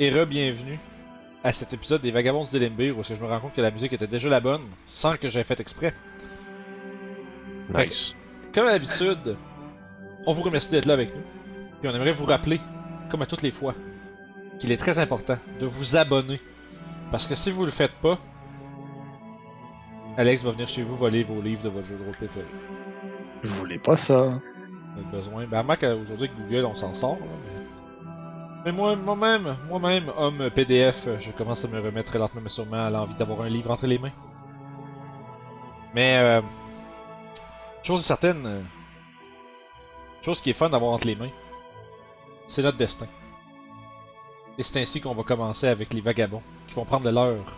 Et re-bienvenue à cet épisode des Vagabonds de Limbir où que je me rends compte que la musique était déjà la bonne sans que j'aie fait exprès. Nice. Comme à l'habitude, on vous remercie d'être là avec nous. Puis on aimerait vous rappeler, comme à toutes les fois, qu'il est très important de vous abonner. Parce que si vous le faites pas, Alex va venir chez vous voler vos livres de votre jeu de rôle préféré. Vous voulez pas ça? On a besoin. Ben, à moins qu'aujourd'hui, avec Google, on s'en sort. là, mais... mais moi, moi-même, moi-même, homme PDF, je commence à me remettre lentement mais sûrement à l'envie d'avoir un livre entre les mains. Mais, euh, chose certaine, euh, chose qui est fun d'avoir entre les mains, c'est notre destin. Et c'est ainsi qu'on va commencer avec les vagabonds, qui vont prendre de l'heure.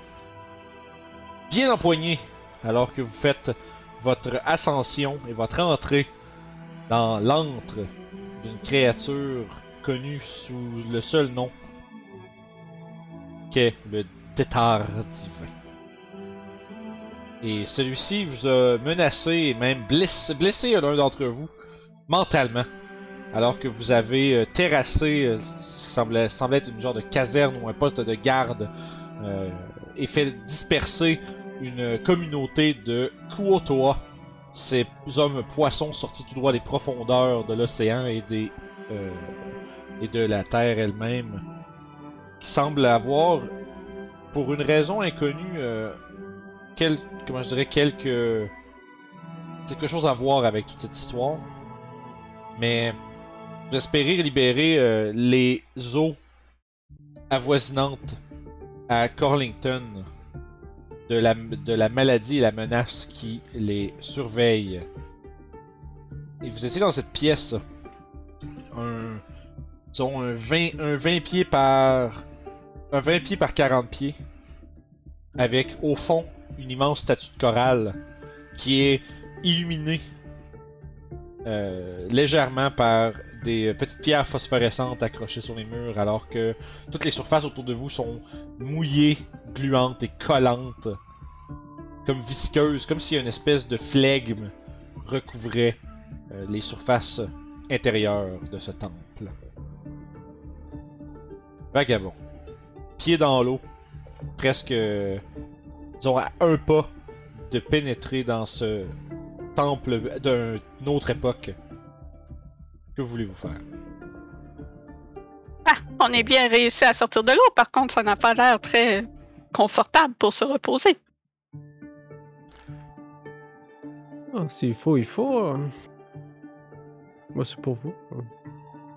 Bien empoignés, alors que vous faites votre ascension et votre entrée dans l'antre d'une créature connue sous le seul nom qu'est le Tétard divin. Et celui-ci vous a menacé et même blessé, blessé l'un d'entre vous mentalement, alors que vous avez euh, terrassé euh, ce qui semblait, semblait être une genre de caserne ou un poste de garde euh, et fait disperser une communauté de Kuotoa, ces hommes poissons sortis tout droit des profondeurs de l'océan et des et de la terre elle-même, qui semblent avoir, pour une raison inconnue, euh, quel, comment je dirais, quelque quelque chose à voir avec toute cette histoire. Mais j'espérais libérer euh, les eaux avoisinantes à Corlington de la, de la maladie et la menace qui les surveille. Et vous étiez dans cette pièce, disons un 20, un 20 pieds par, un 20 pieds par 40 pieds, avec au fond une immense statue de corail qui est illuminée euh, légèrement par des petites pierres phosphorescentes accrochées sur les murs, alors que toutes les surfaces autour de vous sont mouillées, gluantes et collantes, comme visqueuses, comme si une espèce de flegme recouvrait euh, les surfaces intérieures de ce temple. Vagabond. Pied dans l'eau, presque, euh, disons, à un pas de pénétrer dans ce temple d'une autre époque. Que voulez-vous faire? Ah, on est bien réussi à sortir de l'eau. Par contre, ça n'a pas l'air très confortable pour se reposer. Ah, S'il faut, il faut. euh. Moi, c'est pour vous.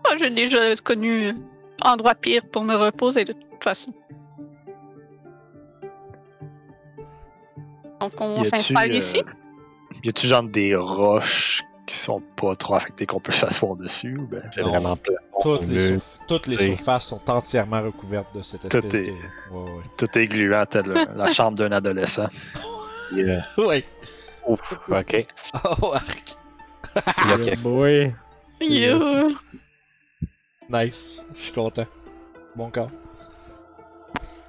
Ah, J'ai déjà connu endroit pire pour me reposer de toute façon. Donc on s'installe euh, ici. Y a-tu genre des roches qui sont pas trop affectées qu'on peut s'asseoir dessus? ou Ben, C'est vraiment plat. Toutes les, mur. sur- toutes les Oui. surfaces sont entièrement recouvertes de cette Tout espèce est- de... Ouais, ouais. tout est gluant, tel le- la chambre d'un adolescent. Yeah. Ouais. Ouf, ok. Oh, arc. Ok. boy. C'est- Yo. Nice. Je suis content. Bon corps.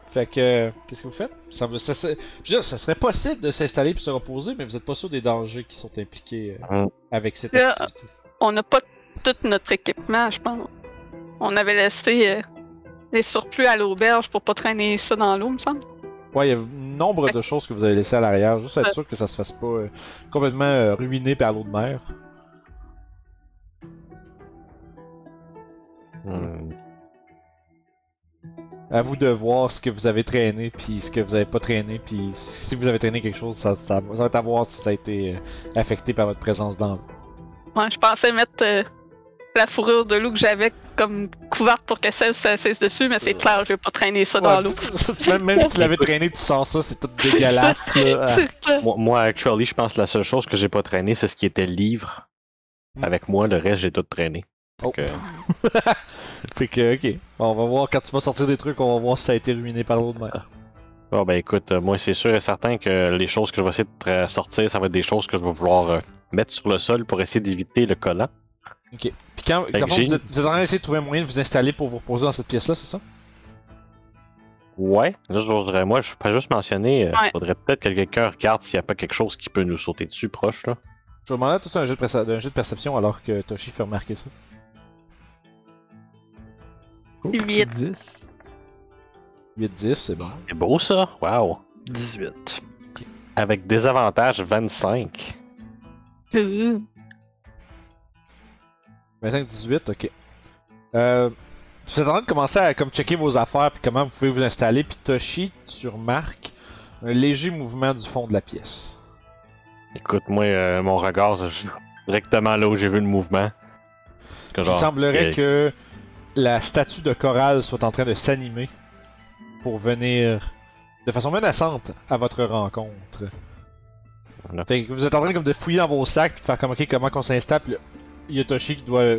Fait que, euh, qu'est-ce que vous faites? Ça, me- ça, serait- je veux dire, ça serait possible de s'installer et se reposer, mais vous êtes pas sûr des dangers qui sont impliqués euh, Mm. avec cette Là, activité. On n'a pas tout notre équipement, je pense. On avait laissé euh, des surplus à l'auberge pour pas traîner ça dans l'eau, me semble. Ouais, il y a nombre de choses que vous avez laissées à l'arrière, juste être sûr que ça se fasse pas euh, complètement euh, ruiné par l'eau de mer. Hmm. À vous de voir ce que vous avez traîné, puis ce que vous avez pas traîné, puis si vous avez traîné quelque chose, ça, ça- ça va être à voir si ça a été euh, affecté par votre présence dans l'eau. Ouais, je pensais mettre euh, la fourrure de loup que j'avais comme couverte pour que ça s'assise dessus, mais c'est clair, je vais pas traîner ça dans l'eau. tu- même, même si tu l'avais traîné, tu sors ça, c'est tout dégueulasse. Ah. Ça. Moi, moi, actually, je pense que la seule chose que j'ai pas traîné, c'est ce qui était livre. Hmm. Avec moi, le reste, j'ai tout traîné. Oh. Fait que, fait que, ok. Bon, on va voir quand tu vas sortir des trucs, on va voir si ça a été ruiné par l'eau de mer. Bon, ben écoute, euh, moi, c'est sûr et certain que les choses que je vais essayer de sortir, ça va être des choses que je vais vouloir euh, mettre sur le sol pour essayer d'éviter le collant. Puis quand, Fait vous, êtes, vous êtes en train d'essayer de trouver un moyen de vous installer pour vous reposer dans cette pièce-là, c'est ça? Ouais, là, je voudrais, moi, je peux juste mentionner, euh, Ouais. faudrait peut-être que quelqu'un regarde s'il n'y a pas quelque chose qui peut nous sauter dessus proche, là. Je vais demander à tout un jeu de, perce- un jeu de perception alors que Toshi fait remarquer ça. Oh, Huit. 10. 8-10, c'est bon. C'est beau ça? Wow. 18. Avec désavantage 25. Ouh. 25-18, ok. Euh, vous êtes en train de commencer à comme checker vos affaires puis comment vous pouvez vous installer. Puis Toshi, tu remarques un léger mouvement du fond de la pièce. Écoute, moi, euh, mon regard, c'est directement là où j'ai vu le mouvement. Que Il semblerait que la statue de corail soit en train de s'animer pour venir de façon menaçante à votre rencontre. Voilà. Fait que vous êtes en train comme de fouiller dans vos sacs puis de faire comme ok comment qu'on s'installe. Puis là, il y a Toshi qui doit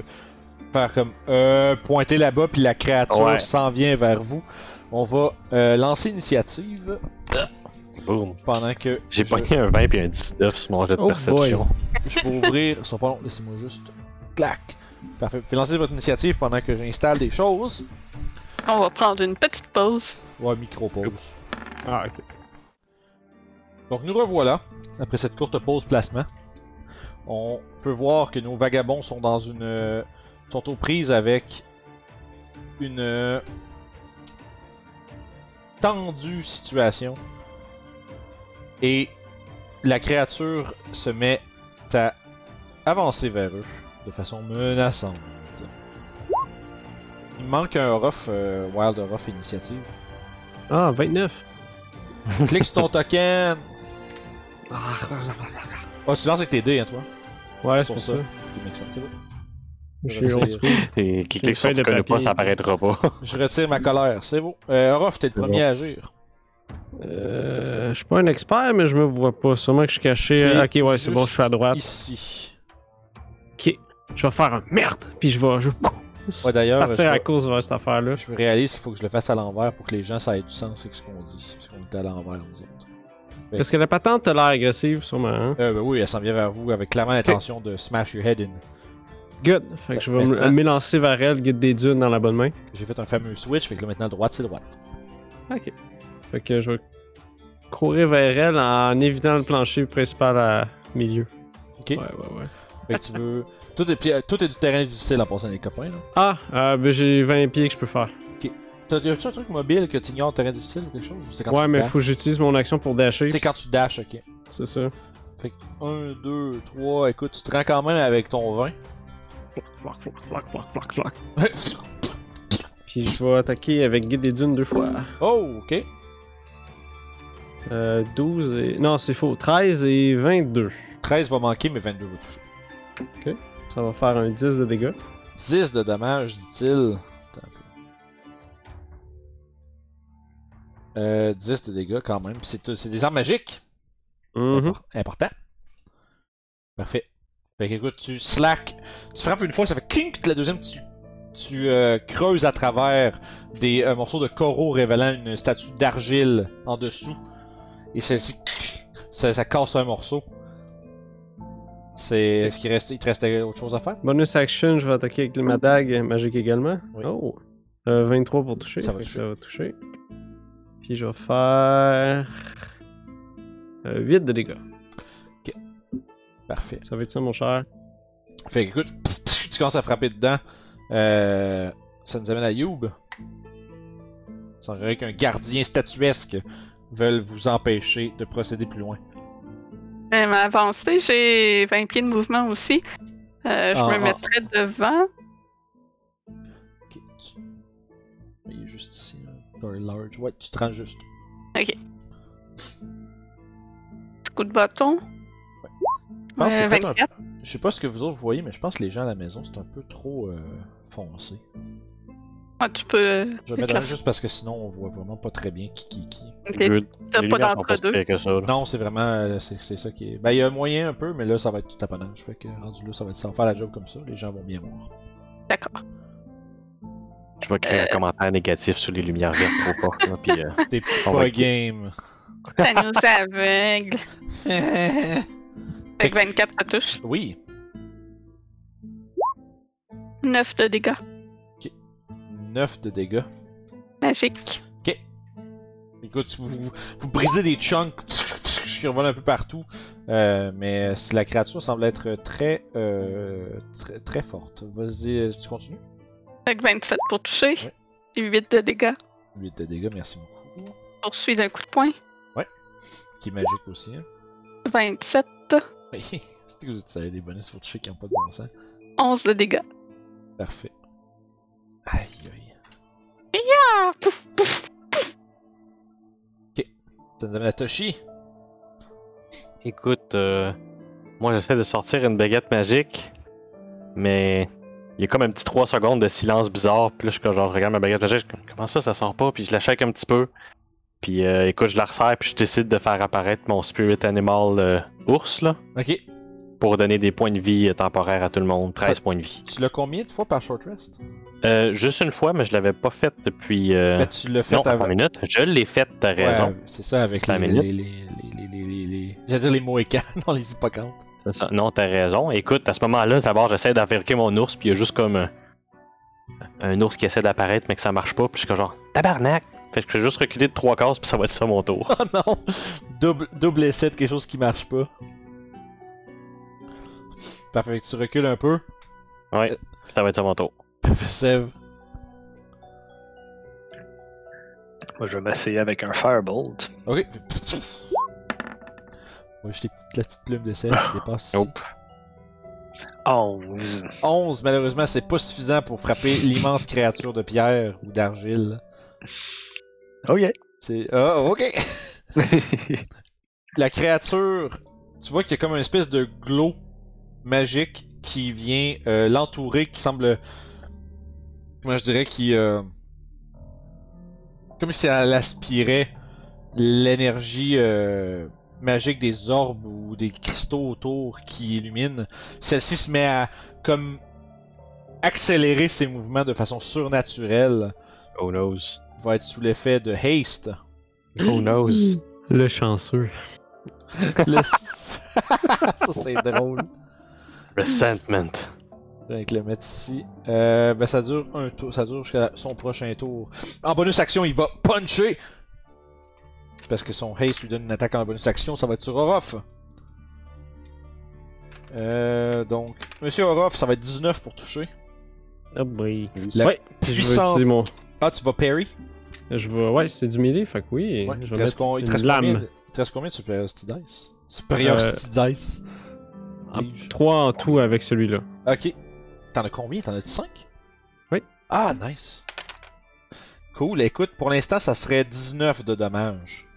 faire comme euh, pointer là-bas puis la créature Ouais. s'en vient vers vous. On va euh, lancer l'initiative Boum. pendant que J'ai je, pogné un 20 et un 19 sur mon jet de Oh perception. je vais ouvrir. Longs, laissez-moi juste clac. Parfait. Faites lancer votre initiative pendant que j'installe des choses. On va prendre une petite pause. Ouais, micro pause. Ah, ok. Donc nous revoilà, après cette courte pause placement. On peut voir que nos vagabonds sont dans une... euh, sont aux prises avec une euh, tendue situation. Et la créature se met à avancer vers eux de façon menaçante. Il manque un rough, euh, Wild Rough initiative. Ah, 29. Clique sur ton token! Oh, tu lances avec tes dés, hein, toi? Ouais, C'est pour pour ça. ça. C'est bon. Et qui clique sur de connais pas, ça apparaîtra pas. Je retire ma colère, c'est beau. Euh, Orof, t'es le premier à agir. Euh, je suis pas un expert, mais je me vois pas. Sûrement que je suis caché. Ok, ouais, c'est bon, je suis à droite. Ici. Ok. Je vais faire un merde, puis je vais. Je Ouais, d'ailleurs, je, partir à cause vers cette affaire-là. je me réalise qu'il faut que je le fasse à l'envers pour que les gens ça ait du sens avec ce qu'on dit. Parce qu'on à l'envers, nous autres. Est-ce que la patente a l'air agressive, sûrement, hein? Euh, ben oui, elle s'en vient vers vous avec clairement l'intention de smash your head in. Good. Fait que je vais me- Maintenant- m'élancer vers elle, guide des dunes dans la bonne main. J'ai fait un fameux switch, fait que là maintenant, droite, c'est droite. Ok. Fait que je vais courir vers elle en évitant le plancher principal à milieu. Ok? Ouais, ouais, ouais. Fait que tu veux. Tout est, pli- tout est du terrain difficile en passant les copains, là. Ah, euh, ben j'ai 20 pieds que je peux faire. T'as y a-tu un truc mobile que tu ignores terrain difficile ou quelque chose? Ou C'est quand ouais, tu mais dashes? faut que j'utilise mon action pour dasher. C'est quand tu dashes, ok. C'est ça. Fait que 1, 2, 3, écoute, tu te rends quand même avec ton 20. Floc, floc, floc, floc, floc, floc. Puis je vais attaquer avec guide des dunes deux fois. oh, ok. Euh, 12 et. Non, c'est faux. 13 et 22. 13 va manquer, mais 22 va toucher. Ça va faire un 10 de dégâts. 10 de dommages, dit-il. Attends un peu. Euh, 10 de dégâts quand même. C'est des armes magiques. Mhm. Impor- Important. Parfait. Fait que écoute, tu slack. Tu frappes une fois, ça fait kink. La deuxième, tu, tu euh, creuses à travers des euh, morceaux de coraux révélant une statue d'argile en dessous. Et celle-ci, ça, ça casse un morceau. C'est. Est-ce qu'il reste, il te restait autre chose à faire? Bonus action, je vais attaquer avec ma dague magique également. Oui. Oh. Euh, 23 pour toucher. Ça va toucher. ça va toucher. Puis je vais faire. euh, 8 de dégâts. Parfait. Ça va être ça, mon cher. Fait que écoute, tu commences à frapper dedans. Euh, ça nous amène à Youb. Il semblerait qu'un gardien statuesque veuille vous empêcher de procéder plus loin. M'a avancé, j'ai 20 pieds de mouvement aussi. Euh, je Ah, me ah. mettrais devant. Ok, tu- Il est juste ici. là. Very large. Ouais, tu te rends juste. Petit coup de bâton. Je pense que c'est Euh, peut-être un- 24. Je sais pas ce que vous autres voyez, mais je pense que les gens à la maison, c'est un peu trop euh, foncé. Ah, tu peux. euh, Je vais mettre un juste parce que sinon on voit vraiment pas très bien qui qui qui. T'as pas d'entre-deux. Non, c'est vraiment euh, c'est c'est ça qui est. Ben il y a moyen un peu, mais là ça va être tout taponnage. Fait que rendu là, ça va être va faire la job comme ça. Les gens vont bien voir. D'accord. Je vais créer un commentaire négatif sur les lumières vertes trop fortes. Là, puis, euh, T'es On pas va- game. Ça nous aveugle. Fait que 24, ça touche. oui. 9 de dégâts. 9 de dégâts. Magique. Écoute, vous, vous, vous brisez des chunks qui revolent un peu partout. Euh, mais la créature semble être très, euh, très, très forte. Vas-y, euh, tu continues? Fait que 27 pour toucher. Ouais. 8 de dégâts. 8 de dégâts, merci beaucoup. Poursuit d'un coup de poing. Qui est magique aussi, hein. 27. Oui, c'est que savez des bonus pour toucher qui n'ont pas de bon sens? 11 de dégâts. Parfait. Aïe Ah, pouf, pouf. Ça nous amène à Toshi. Écoute, euh, moi j'essaie de sortir une baguette magique, mais il y a comme un petit 3 secondes de silence bizarre. Puis là, je, genre, regarde ma baguette magique, je comment ça, ça sort pas? Puis je la shake un petit peu. Puis euh, écoute, je la resserre, puis je décide de faire apparaître mon spirit animal euh, ours, là, Ok. Pour donner des points de vie euh, temporaires à tout le monde. 13 points de vie. Tu l'as combien de fois par short rest? Euh, juste une fois, mais je l'avais pas fait depuis. euh, Ben, tu l'as fait Non, avant. attends une minute. Je l'ai fait, t'as raison. C'est ça avec La les, les, les, les, les, les, les- J'allais dire les Mohicans, non les hippocampes. Ça. Non, t'as raison. Écoute, à ce moment-là, d'abord, j'essaie d'enverquer mon ours, puis il y a juste comme un, un ours qui essaie d'apparaître, mais que ça marche pas, puis je suis comme genre, tabarnak! Fait que je vais juste reculer de trois cases, puis ça va être ça mon tour. Oh non! Double, double essai de quelque chose qui marche pas. Parfait, tu recules un peu. Ouais, ça va être ça mon tour. Parfait, Sève. Moi, je vais m'essayer avec un Firebolt. Ok. Moi, j'ai les petites- la petite plume de sel qui dépasse. Nope. 11. 11, malheureusement, c'est pas suffisant pour frapper l'immense créature de pierre ou d'argile. Oh yeah. C'est. Ah, ok! La créature, tu vois qu'il y a comme une espèce de glow magique qui vient euh, l'entourer, qui semble. Moi, je dirais qui. euh, comme si elle aspirait l'énergie euh, magique des orbes ou des cristaux autour qui illuminent. Celle-ci se met à comme accélérer ses mouvements de façon surnaturelle. Who knows? Va être sous l'effet de haste. Who knows? Le chanceux. Le- ça c'est drôle. Resentment. Je vais le mettre ici. Euh, ben ça dure un tour, ça dure jusqu'à son prochain tour. En bonus action, il va puncher. Parce que son haste lui donne une attaque en bonus action, ça va être sur Orof. Euh, donc, Monsieur Orof, ça va être 19 pour toucher. Oh boy. La ouais, je mon. Ah, tu vas parry? Je vais... Ouais, c'est du melee, fait que oui. Ouais, il je te vais reste, mettre une lame. combien de... Il te reste combien de Superiority Dice? Superiority Dice? Ah, Dis-je. Trois en tout avec celui-là. Ok. T'en as combien? T'en as 5 Oui. Ah, nice. Cool. Écoute, pour l'instant, ça serait 19 de dommages.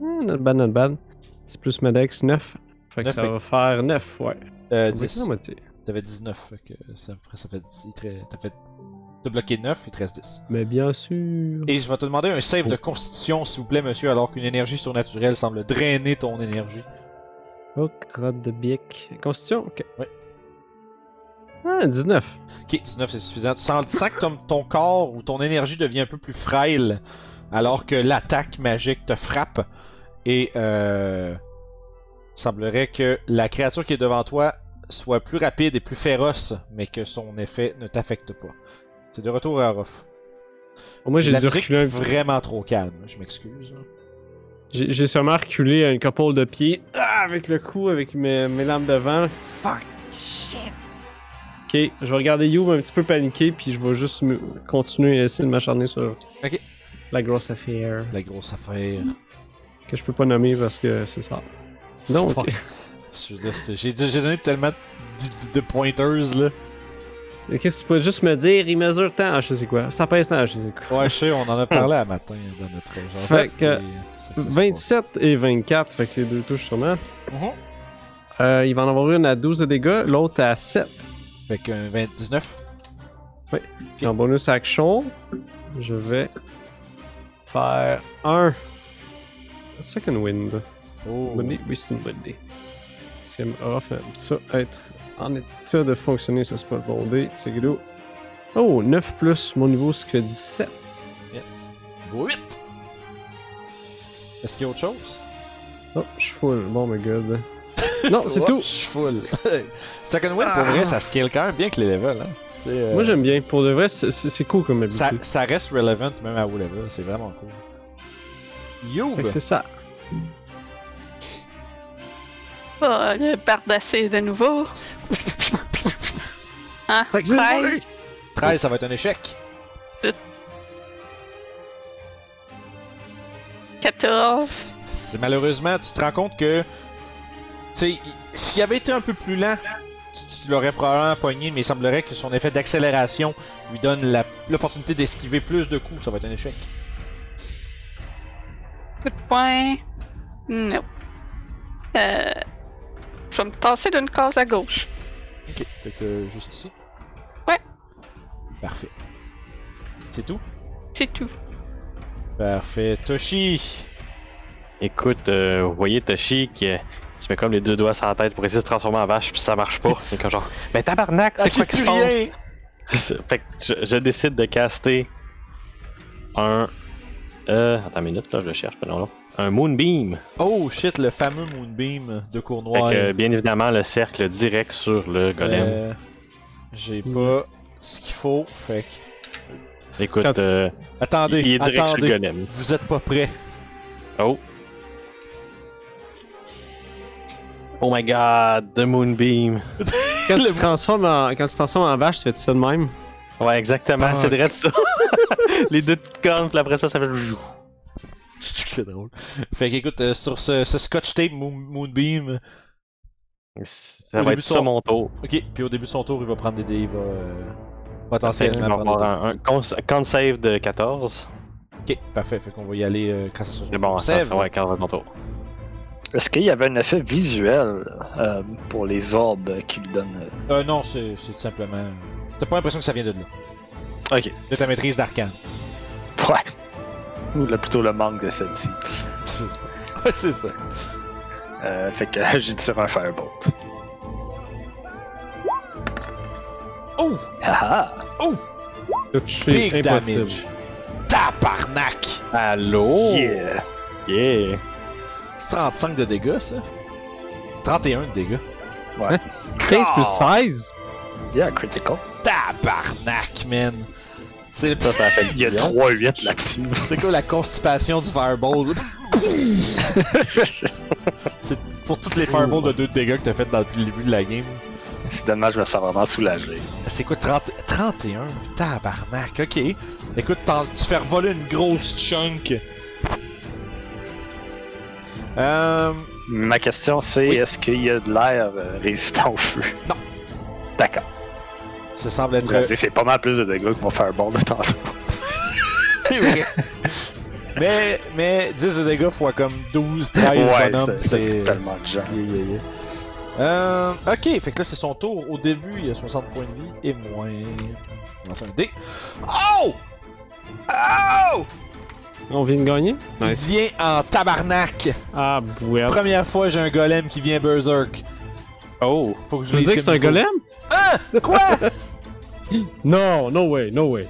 Hmm, not bad, not bad. C'est plus ma dex 9. Fait que ça fait- va faire 9, ouais. Euh, On va 10. dire la moitié. T'avais 19, fait que ça, après ça fait 10. il te reste- T'as fait. T'as bloqué 9, il te reste 10. Mais bien sûr. Et je vais te demander un save de constitution, s'il vous plaît, monsieur, alors qu'une énergie surnaturelle semble drainer ton énergie. Oh, crotte de bique. Constitution, ok. Ouais. Ah, 19. Ok, 19 c'est suffisant. Tu sens, tu sens que ton, ton corps ou ton énergie devient un peu plus frêle alors que l'attaque magique te frappe et euh, il semblerait que la créature qui est devant toi soit plus rapide et plus féroce, mais que son effet ne t'affecte pas. C'est de retour à Ruff. Moi, j'ai dû reculer un vraiment trop calme, je m'excuse. J'ai seulement reculé à une couple de pieds. Ah, avec le cou, avec mes, mes lames de vent. Fuck. Ok, je vais regarder You un petit peu paniqué, puis je vais juste me- continuer à essayer de m'acharner sur Ok. la grosse affaire. La grosse affaire. Que je peux pas nommer parce que c'est ça. Dire, c'est- j'ai donné tellement de, de pointers là. Qu'est-ce que tu peux juste me dire? Il mesure tant. Ah, je sais quoi. Ça pèse tant. Je sais quoi. Ouais, je sais, on en a parlé à matin dans notre genre. Fait que, se 27 et 24, fait que les deux touches sûrement. Mhm. Euh, il va en avoir une à 12 de dégâts, l'autre à 7. Fait qu'un 29. Puis en bonus action, je vais faire un second wind. C'est une Oh. bonne idée? Oui, c'est une bonne idée. Parce que off, ça, être en état de fonctionner, ça c'est pas bon dé. C'est gros. Oh, 9 plus mon niveau serait 17. Yes. Niveau 8. Est-ce qu'il y a autre chose? Oh, je suis full. Bon, my god. Non, c'est Oh, tout. Je suis full. Second Wind, pour Ah. vrai, ça scale quand même bien que les levels. Hein. Euh, Moi, j'aime bien. Pour de vrai, c'est- cool comme ça, habitude. ça reste relevant même à haut level. C'est vraiment cool. Que c'est ça. Ah, le bardacé de nouveau. Ça c'est 13. 13, ça va être un échec. 14. C'est malheureusement, tu te rends compte que. Tu sais, s'il avait été un peu plus lent, tu, tu l'aurais probablement pogné, mais il semblerait que son effet d'accélération lui donne la- l'opportunité d'esquiver plus de coups. Ça va être un échec. Coup de poing. Non. Euh. Je vais me passer d'une case à gauche. Ok, fait que euh, juste ici. Ouais. Parfait. C'est tout? C'est tout. Parfait. Toshi! Écoute, euh, vous voyez Toshi qui euh, se met comme les deux doigts sur la tête pour essayer de se transformer en vache, puis ça marche pas. Et comme genre, mais tabarnak, c'est Ok, quoi qui se passe? fait que je, je décide de caster un. Euh. Attends une minute, là, je le cherche, pas non, là. Un Moonbeam. Oh shit, le fameux Moonbeam de Cournois. euh, bien évidemment, le cercle direct sur le golem. Euh, J'ai pas ce qu'il faut, fait que... Écoute, tu- euh, Attendez, il est direct sur le attendez, golem. vous êtes pas prêts. Oh. Oh my god, the Moonbeam. Quand, Le- tu te transformes en, quand tu te transformes en vache, tu fais ça de même? Ouais, exactement, Ah. c'est direct ça. Les deux petites cornes, puis après ça, ça fait. C'est drôle. Fait qu'écoute, euh, sur ce, ce Scotch Tape Moon- Moonbeam, Ça va être son- mon tour. ok, puis au début de son tour, il va prendre des dés, il va euh, Il potentiellement va prendre un, un con, save de 14. dés. Ok, parfait, fait qu'on va y aller euh, quand ça sera bon, ça, save. ça va être quand ça va être mon tour. Est-ce qu'il y avait un effet visuel euh, pour les orbes qui lui donnent. Euh, non, c'est tout simplement... T'as pas l'impression que ça vient de là, Ok. de ta maîtrise d'arcane. Ouais. Ou là, plutôt le manque de celle-ci. C'est ça. Ouais, c'est ça. Euh, fait que j'ai tiré un firebolt. Oh! Ah Oh! Touché, Big impossible. damage! Tabarnak! Allô? Yeah! Yeah! C'est 35 de dégâts, ça? 31 de dégâts. 15 plus 16? Yeah, critical. Tabarnak, man! C'est Ça, ça fait Il y a le 3-8 là-dessus. c'est quoi la constipation du fireball? c'est pour toutes les fireballs de 2 de dégâts que t'as fait dans- depuis le début de la game. C'est dommage, je me sens vraiment soulagé. C'est quoi 30... 31? Tabarnak, ok. Écoute, tu fais voler une grosse chunk. Euh... Ma question c'est Oui. est-ce qu'il y a de l'air euh, résistant au feu? Non. D'accord. Ça semble être... C'est c'est pas mal plus de dégâts que mon fireball de tantôt. C'est vrai. mais, mais 10 de dégâts fois comme 12, 13 ouais, bonhommes, c'est- tellement de gens. Yeah, yeah, yeah. Euh, ok, fait que là c'est son tour. Au début, il a 60 points de vie et moins. Lance un dé. Oh! Oh! On vient de gagner? Il Nice. vient en tabarnak. Ah, bouette. Première fois, j'ai un golem qui vient berserk. Oh! Faut que je Tu veux dire que c'est un il golem? Hein? Quoi? Non, no way, no way.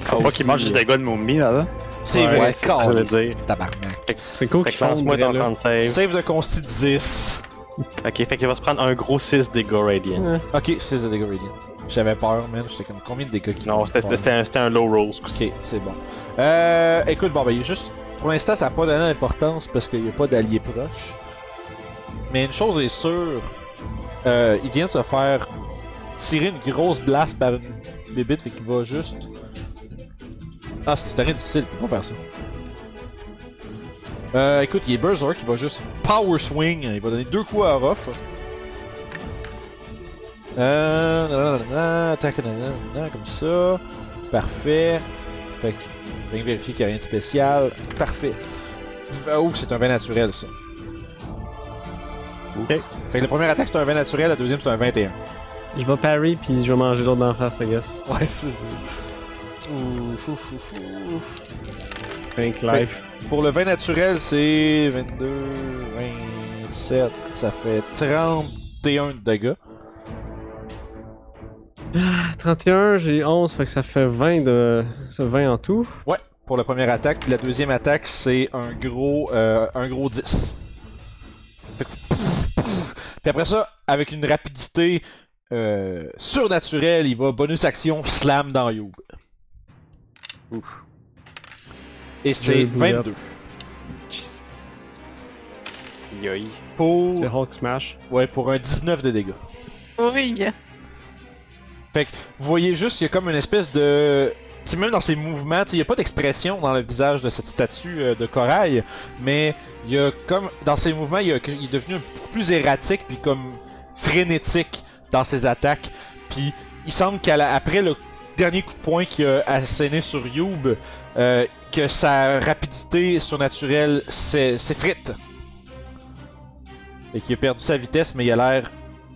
Faut pas qu'il mange du dégâts de momie là. C'est Ouais, vrai, c'est ça voulais dire. Tabarnak. C'est cool font lance-moi ton là. con save. Save de consti 10. Ok, fait qu'il va se prendre un gros 6 dégâts radiant. Ok, 6 de dégâts radiant. J'avais peur, man. J'étais comme combien de dégâts qui Non, c'était un, un low roll ce coup-ci. Ok, c'est bon. Euh, écoute, bon, ben, il est juste. Pour l'instant, ça n'a pas donné d'importance parce qu'il n'y a pas d'allié proche. Mais une chose est sûre, euh, il vient de se faire tirer une grosse blast par une bébite, fait qu'il va juste. Ah, c'est du terrain difficile, il peut pas faire ça? Euh, écoute, il est Berserk, il va juste Power Swing, il va donner deux coups à Ruff. Euh, nanana, attaque, nanana, comme ça. Parfait. Fait que, vérifier qu'il n'y a rien de spécial. Parfait. Oh, c'est un vin naturel, ça. Ok. Fait que la première attaque, c'est un vin naturel, la deuxième, c'est un 21. Il va parry, puis je vais manger l'autre d'en face, I guess. Ouais, c'est ça. Ouf, ouf, ouf, ouf. Think life. Pour le vin naturel, c'est 22, 27, ça fait 31 de dégâts. Ah, 31, j'ai 11, fait que ça fait 20 de. Ça fait 20 en tout. Ouais, pour la première attaque. Puis la deuxième attaque, c'est un gros, euh, un gros 10. Fait que. Puis après ça, avec une rapidité euh, surnaturelle, il va bonus action slam dans Youb. Et c'est Jeu bouillette. 22. Jesus. Yoï. Pour, C'est Hulk Smash. ouais, pour un 19 de dégâts. Oui. Fait que vous voyez juste, il y a comme une espèce de. Tu sais, même dans ses mouvements, il n'y a pas d'expression dans le visage de cette statue euh, de corail, mais il y a comme. Dans ses mouvements, il, est devenu un peu plus erratique, puis comme frénétique dans ses attaques. Puis il semble qu'après le dernier coup de poing qu'il a asséné sur Youb, euh, que sa rapidité surnaturelle s'effrite. Et qu'il a perdu sa vitesse, mais il a l'air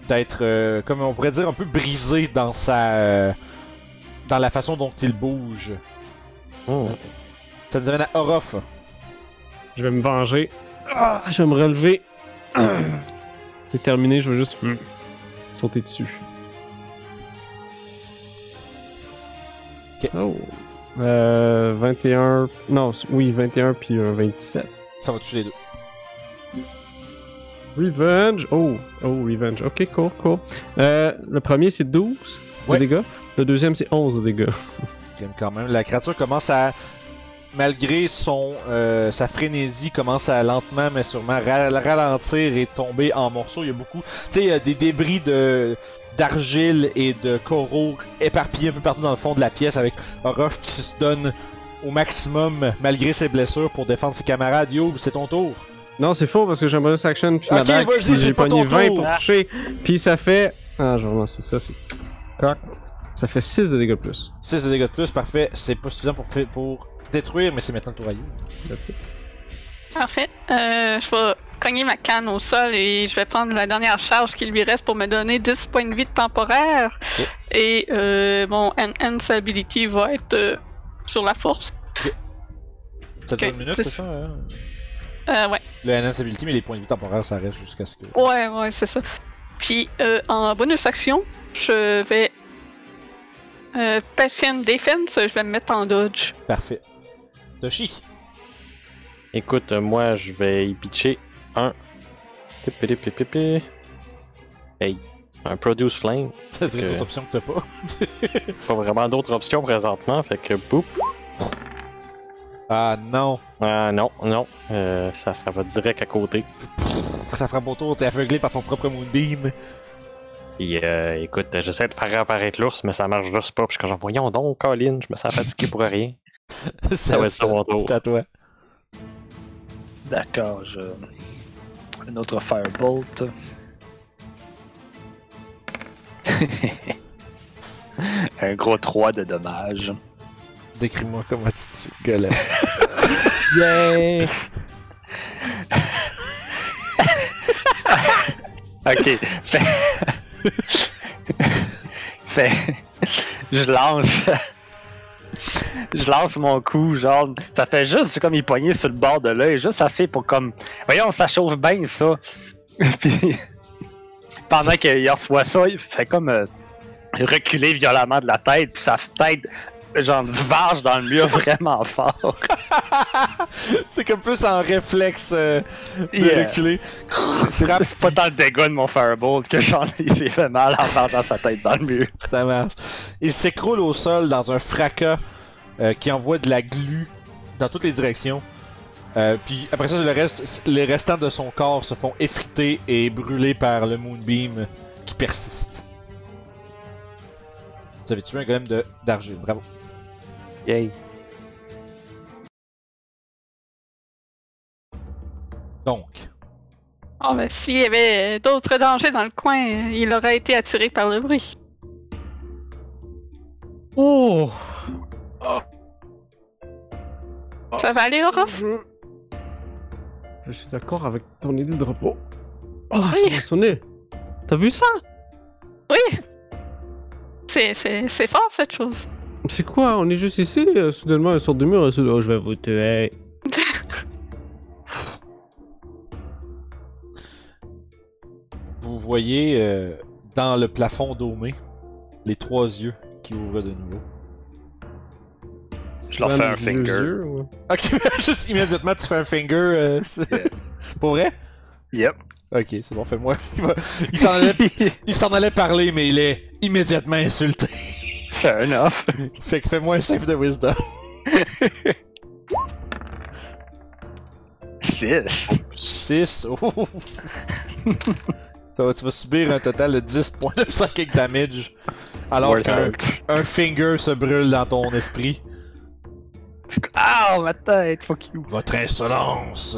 d'être, euh, comme on pourrait dire, un peu brisé dans sa. euh, dans la façon dont il bouge. Oh. Ça nous amène à Orof. Je vais me venger. Ah, je vais me relever. C'est terminé, je vais juste sauter dessus. Ok. Oh. Euh, 21. Non, oui, 21 puis un 27. Ça va toucher les deux. Revenge. Oh, oh, Revenge. Ok, cool, cool. Euh, le premier, c'est 12 Ouais. de dégâts. Le deuxième, c'est 11 de dégâts. J'aime quand même. La créature commence à. Malgré son euh, sa frénésie, commence à lentement mais sûrement ra- ralentir et tomber en morceaux. Il y a beaucoup. Tu sais, il y a des débris de d'argile et de coraux éparpillés un peu partout dans le fond de la pièce avec Orof qui se donne au maximum malgré ses blessures pour défendre ses camarades. Yo, c'est ton tour. Non, c'est faux parce que j'ai un bonus action puis ma Ok, dague, vas-y, puis c'est j'ai pas pogné ton 20 tour. pour toucher. Puis ça fait. Ah, je vais relancer ça, c'est. Cocked. Ça fait 6 de dégâts de plus. 6 de dégâts de plus, parfait. C'est pas suffisant pour, pour détruire, mais c'est maintenant le tour à You. That's it. Parfait. Euh, je vais cogner ma canne au sol et je vais prendre la dernière charge qui lui reste pour me donner 10 points de vie temporaire. Et euh, mon Enhance Ability va être euh, sur la force. Ça dure Ok, une minute, c'est ça? hein? Euh, ouais. Le Enhance Ability, mais les points de vie temporaires, ça reste jusqu'à ce que. Ouais, ouais, c'est ça. Puis euh, en bonus action, je vais. Euh, patient Defense, je vais me mettre en dodge. Parfait. Toshi. Écoute, moi, je vais y pitcher un. Hey, un Produce Flame. Ça dirait une Ok. autre option que t'as pas. Pas vraiment d'autres options présentement, fait que boop. Ah non. Ah non, non, euh, ça, ça va direct à côté. Ça frappe autour, t'es aveuglé par ton propre Moonbeam. Puis euh, écoute, j'essaie de faire réapparaître l'ours, mais ça marche juste pas. Puis quand j'en voyons donc, Colin, je me sens fatigué pour rien. ça va être ça, mon tour. C'est à toi. D'accord, je. Un autre Firebolt. Un gros 3 de dommages. Décris-moi comment tu gueules. Yay! ok. Fait... fait... Je lance. Je lance mon coup, genre. Ça fait juste comme il poignait sur le bord de l'œil, juste assez pour comme. Voyons, ça chauffe bien ça. Puis. Pendant qu'il reçoit ça, il fait comme. euh, reculer violemment de la tête, puis sa tête, genre, varge dans le mur vraiment fort. c'est comme plus en réflexe euh, de Yeah. reculer. C'est pas dans le dégât de mon Firebolt que j'en ai fait mal en perdant sa tête dans le mur. ça marche. Il s'écroule au sol dans un fracas euh, qui envoie de la glu dans toutes les directions. Euh, puis après ça, le reste, les restants de son corps se font effriter et brûler par le Moonbeam qui persiste. Vous avez tué un golem de- d'argile, bravo. Yay. Donc, Oh, ben, s'il y avait d'autres dangers dans le coin, il aurait été attiré par le bruit. Oh! Ça va aller, Orof? Je... Je suis d'accord avec ton idée de repos. Oh, Oui. ça m'a sonné. T'as vu ça? Oui! C'est, c'est, c'est fort, cette chose. C'est quoi? On est juste ici, euh, soudainement, un sort de mur, et oh, je vais vous tuer. vous voyez euh, dans le plafond domé les trois yeux qui ouvrent de nouveau. Je leur fais un finger. yeux, ouais. Ok, juste immédiatement tu fais un finger. euh, c'est- Pour vrai? Yep. Ok, c'est bon, fais-moi. Il, va- il s'en allait... il s'en allait parler, mais il est immédiatement insulté. Fair enough. fait que fais-moi un save de wisdom. 6. 6. Oh. Ça va, tu vas subir un total de 10 points de psychic damage. Alors qu'un un finger se brûle dans ton esprit. Ah, ma tête, fuck you. Votre insolence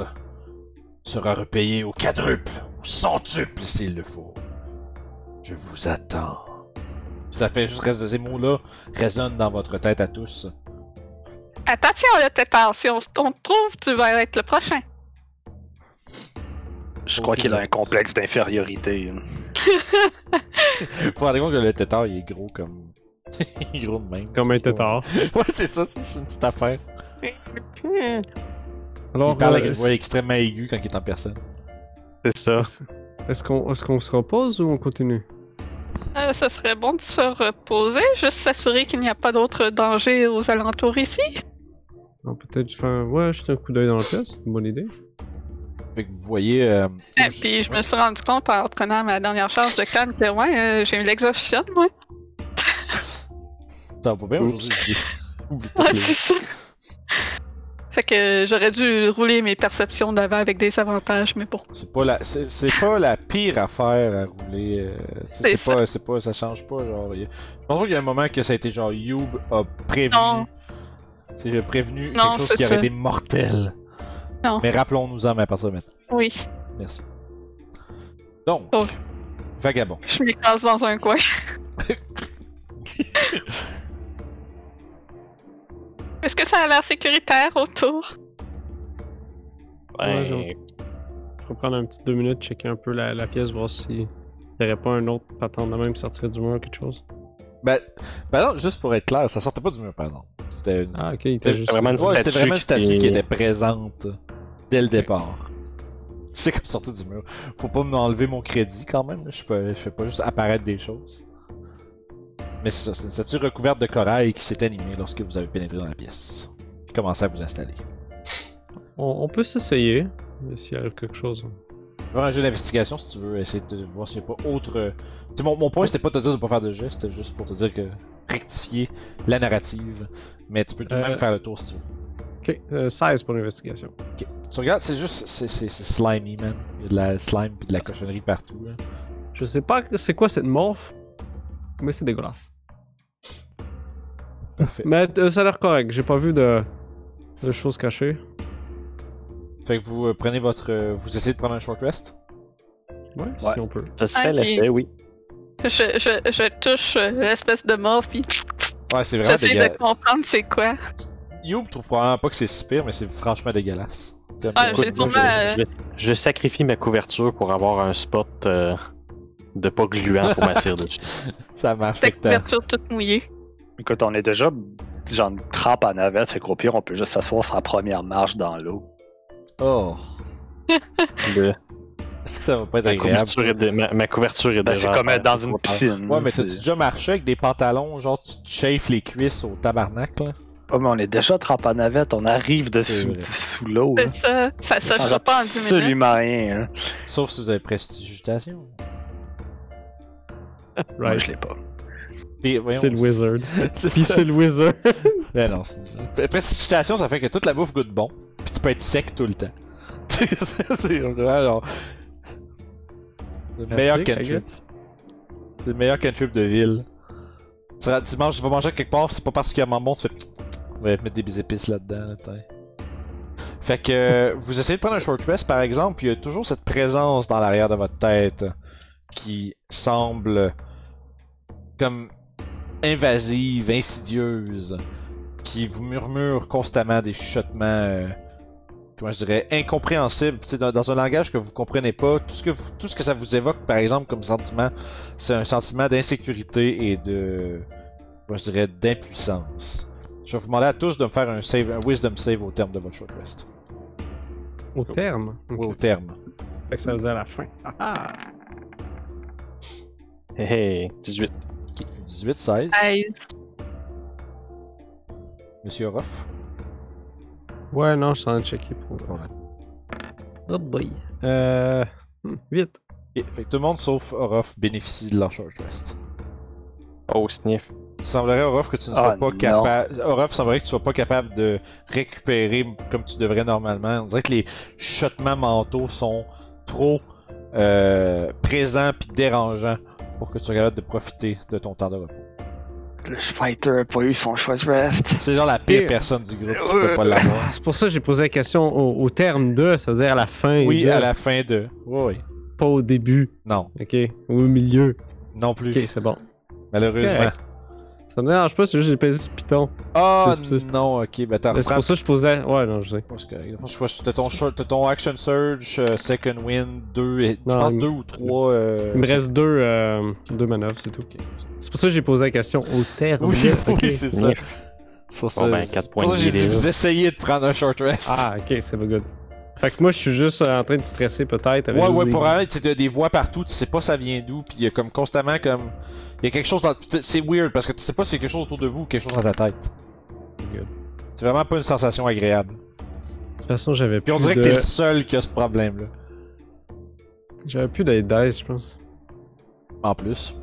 sera repayée au quadruple, au centuple s'il le faut. Je vous attends. Ça fait juste que ces mots-là résonnent dans votre tête à tous. Attention, le tétard, si on, on te trouve, tu vas être le prochain. Je crois qu'il a un complexe d'infériorité. Faut vous rendre compte que le tétard il est gros comme. il est gros de même. Comme un tétard. Ouais, c'est ça, c'est une petite affaire. Alors, il parle euh, avec une voix extrêmement aiguë quand il est en personne. C'est ça. est-ce qu'on est qu'on se repose ou on continue? Euh, ce serait bon de se reposer, juste s'assurer qu'il n'y a pas d'autres dangers aux alentours ici. On peut peut-être faire. Ouais, jeter un coup d'œil dans la pièce, c'est une bonne idée. Fait que vous voyez. euh, Et puis je me suis rendu compte en prenant ma dernière charge de canne que ouais, euh, j'ai eu l'exhaustion, moi. Ça va pas bien aujourd'hui. Ouais, c'est ça. Fait que j'aurais dû rouler mes perceptions d'avant avec des avantages, mais bon. C'est pas la, c'est, c'est pas la pire affaire à rouler. euh, C'est c'est pas, c'est pas, ça change pas. Genre, y a- je pense qu'il y a un moment que ça a été genre Youb a prévenu, Non. c'est prévenu Non, quelque chose qui aurait été mortel. Non. Mais rappelons-nous-en à partir de maintenant. Oui, Merci. Donc, Oh. vagabond. je m'écrase dans un coin. Est-ce que ça a l'air sécuritaire autour? Ben, Ouais, j'avoue. Je vais prendre un petit deux minutes, checker un peu la, la pièce, voir si il n'y aurait pas un autre patente de même qui sortirait du mur ou quelque chose. Ben, ben non, juste pour être clair, ça sortait pas du mur, par exemple. C'était une, Ah, ok, il était c'était juste. vraiment une ouais, c'était statue vraiment une qui statue était- qui était présente dès le départ. C'est comme sorti du mur. Faut pas m'enlever mon crédit quand même. Je, peux, je fais pas juste apparaître des choses. Mais c'est ça, c'est une statue recouverte de corail qui s'est animée lorsque vous avez pénétré dans la pièce? Puis commencé à vous installer? On, on peut s'essayer, s'il arrive quelque chose. Faire un jeu d'investigation si tu veux essayer de voir s'il n'y a pas autre. euh, Tu sais, mon, mon point c'était pas de te dire de pas faire de geste, c'était juste pour te dire que rectifier la narrative. Mais tu peux tout de Euh, même faire le tour si tu veux. Ok, euh, 16 pour l'investigation. Ok. Tu regardes, c'est juste. C'est, slimy, man. Il y a de la slime pis de la cochonnerie partout. Je sais pas c'est quoi cette morphe, mais c'est dégueulasse. Parfait. Mais euh, ça a l'air correct, j'ai pas vu de, de choses cachées. Fait que vous euh, prenez votre. euh, vous essayez de prendre un short rest. Ouais, Ouais. si on peut. ça serait l'essai, oui. Je, je, je touche euh, l'espèce de morph, puis Ouais, c'est vraiment j'essaie de comprendre c'est quoi. Youb trouve probablement pas que c'est si pire, mais c'est franchement dégueulasse. Comme, Ah, j'ai Écoute, moi, sûrement, je, je- je sacrifie ma couverture pour avoir un spot euh, de pas gluant pour m'asseoir dessus. Ça marche. Ta Fait que t'as- couverture toute mouillée. Écoute, on est déjà genre une trempe en navette, fait qu'au pire, on peut juste s'asseoir sur la première marche dans l'eau. Oh. Le- Est-ce que ça va pas être ma, agréable? couverture ça? est dé- ma, ma couverture est Ben, déjà. c'est comme être dans c'est une piscine. Ouais, mais c'est- t'as-tu déjà marché avec des pantalons, genre tu te chafes les cuisses au tabarnak là? Oh, mais on est déjà trempe en navette, on arrive C'est dessous, sous l'eau. C'est ça. Ça change pas en 10 minutes. absolument rien. hein. Sauf si vous avez prestidigitation. Moi, Right. je l'ai pas. C'est le wizard. Puis c'est le wizard. Ben non, c'est... Prestidigitation, ça fait que toute la bouffe goûte bon, puis tu peux être sec tout le temps. c'est vraiment le meilleur cantrip. C'est le meilleur cantrip de ville. Tu, manges, tu vas manger quelque part, c'est pas particulièrement bon, tu fais... On va mettre des épices là-dedans, là. Fait que euh, vous essayez de prendre un short rest par exemple, puis il y a toujours cette présence dans l'arrière de votre tête qui semble comme invasive, insidieuse, qui vous murmure constamment des chuchotements, euh, comment je dirais, incompréhensibles, tu sais, dans, dans un langage que vous comprenez pas. Tout ce que vous- tout ce que ça vous évoque, par exemple, comme sentiment, c'est un sentiment d'insécurité et de, moi je dirais, d'impuissance. Je vais vous demander à tous de me faire un save, un wisdom save au terme de votre short rest. Au terme? Ouais, au terme. Fait que ça dire à la fin. Ah ah. Hey, hey, 18. Ok, 18, 16. 16. Monsieur Orof. Ouais, non, je suis en train de checker pour. Oh boy. Euh. hmm, 8. Ok, Fait que tout le monde sauf Orof bénéficie de leur short rest. Oh, sniff. Il semblerait, Orof, que tu ne sois Ah, pas non. capable. Orof, il semblerait que tu sois pas capable de récupérer comme tu devrais normalement. On dirait que les chuchotements mentaux sont trop euh, présents puis dérangeants pour que tu sois capable de profiter de ton temps de repos. Le fighter a pas eu son choix de rest. C'est genre la pire Et- personne du groupe qui peut pas l'avoir. C'est pour ça que j'ai posé la question au, au terme de, ça veut dire à la fin. Oui, de, à la fin de. Oui, oui. Pas au début, Non, ok? Ou au milieu. non plus. Ok, c'est bon. Malheureusement. Ça me dérange pas, c'est juste que j'ai pesé sur Python. Ah non, ok, ben t'as C'est pour ça que je posais. Ouais, non, je sais. Parce que, je crois que t'as ton, short- t'as ton Action Surge, euh, Second Wind, 2, et, je Non, pense il- 2 ou 3. Il me reste deux, euh, deux manœuvres, c'est tout. C'est pour ça que j'ai posé la question au terme. Oui, de, ok. oui, c'est ça. Pour ça, ben, c'est quatre pour points ça de que j'ai vous essayez de prendre un short rest. Ah, ok, c'est pas good. Fait que moi, je suis juste euh, en train de stresser peut-être. avec ouais, ouais, des- pour aller, tu des voix partout, tu sais pas ça vient d'où, pis il y a comme constamment comme. Il y a quelque chose dans. C'est weird parce que tu sais pas si c'est quelque chose autour de vous ou quelque chose dans ta tête. C'est vraiment pas une sensation agréable. De toute façon, j'avais plus Puis on dirait de... que t'es le seul qui a ce problème-là. J'avais plus d'être dice, je pense. En plus.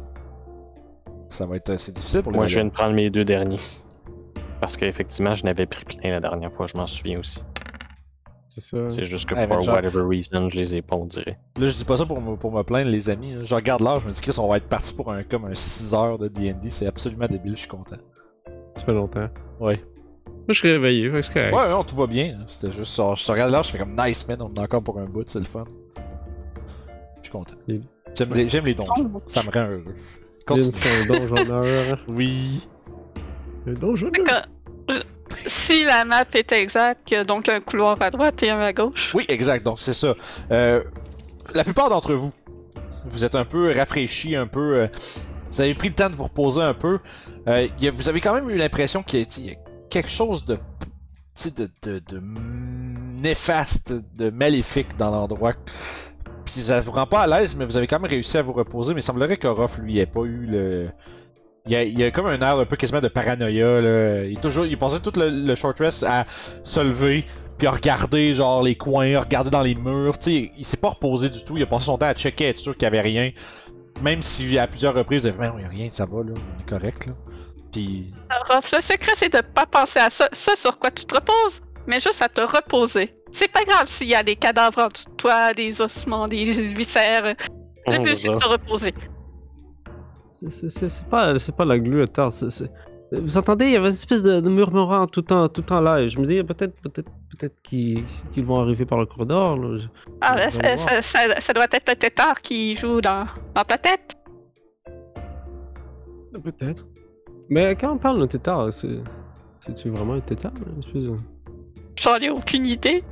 Ça va être assez difficile pour les Moi, je viens de prendre mes deux derniers. Parce qu'effectivement, je n'avais pris plein la dernière fois, je m'en souviens aussi. C'est ça. C'est juste que Ouais, pour genre- whatever reason, je les ai pas, on dirait. Là, je dis pas ça pour me, pour me plaindre, les amis. hein. Je regarde l'heure, je me dis Chris, on va être parti pour un comme un 6 heures de DD. C'est absolument débile, je suis content. Ça fait longtemps. Ouais. Moi, je suis réveillé, fait que c'est correct. Ouais, non, tout va bien. hein. C'était juste ça. Je te regarde l'heure, je fais comme nice, man, on est encore pour un bout, c'est le fun. Je suis content. Et- J'aime les, j'aime les donjons. Ça me rend heureux. C'est un donjonneur. Oui. Un donjonneur. Si la map est exacte, donc un couloir à droite et un à gauche. Oui, exact. Donc, c'est ça. Euh, la plupart d'entre vous, vous êtes un peu rafraîchis, un peu. euh, vous avez pris le temps de vous reposer un peu. Euh, vous avez quand même eu l'impression qu'il y, a- quelque chose de. De, de, de néfaste, de maléfique dans l'endroit. Puis ça vous rend pas à l'aise, mais vous avez quand même réussi à vous reposer. Mais il semblerait qu'Orof, lui, ait pas eu le. Il y, a, il y a comme un air un peu quasiment de paranoïa. Là. Il, est toujours, il passait tout le, le short rest à se lever, puis à regarder genre les coins, à regarder dans les murs. Tu sais, il s'est pas reposé du tout. Il a passé son temps à checker, à être sûr qu'il y avait rien. Même si à plusieurs reprises, il a fait, il y a rien, ça va là, on est correct là. Puis le secret, c'est de pas penser à ça, ça sur quoi tu te reposes, mais juste à te reposer. C'est pas grave s'il y a des cadavres en dessous de toi, des ossements, des viscères. Le but, c'est de se reposer. C'est- pas, pas la glu c'est- Vous entendez, il y avait une espèce de, de murmurant tout le temps, tout le temps là. et Je me dis, peut-être peut-être, peut-être qu'ils vont arriver par le corridor. là. Je- Ah, ça, voir. ça- ça- ça doit être le tétard qui joue dans, dans ta tête. Peut-être. Mais quand on parle d'un tétard, c'est. C'est-tu vraiment un tétard? de- J'en ai aucune idée.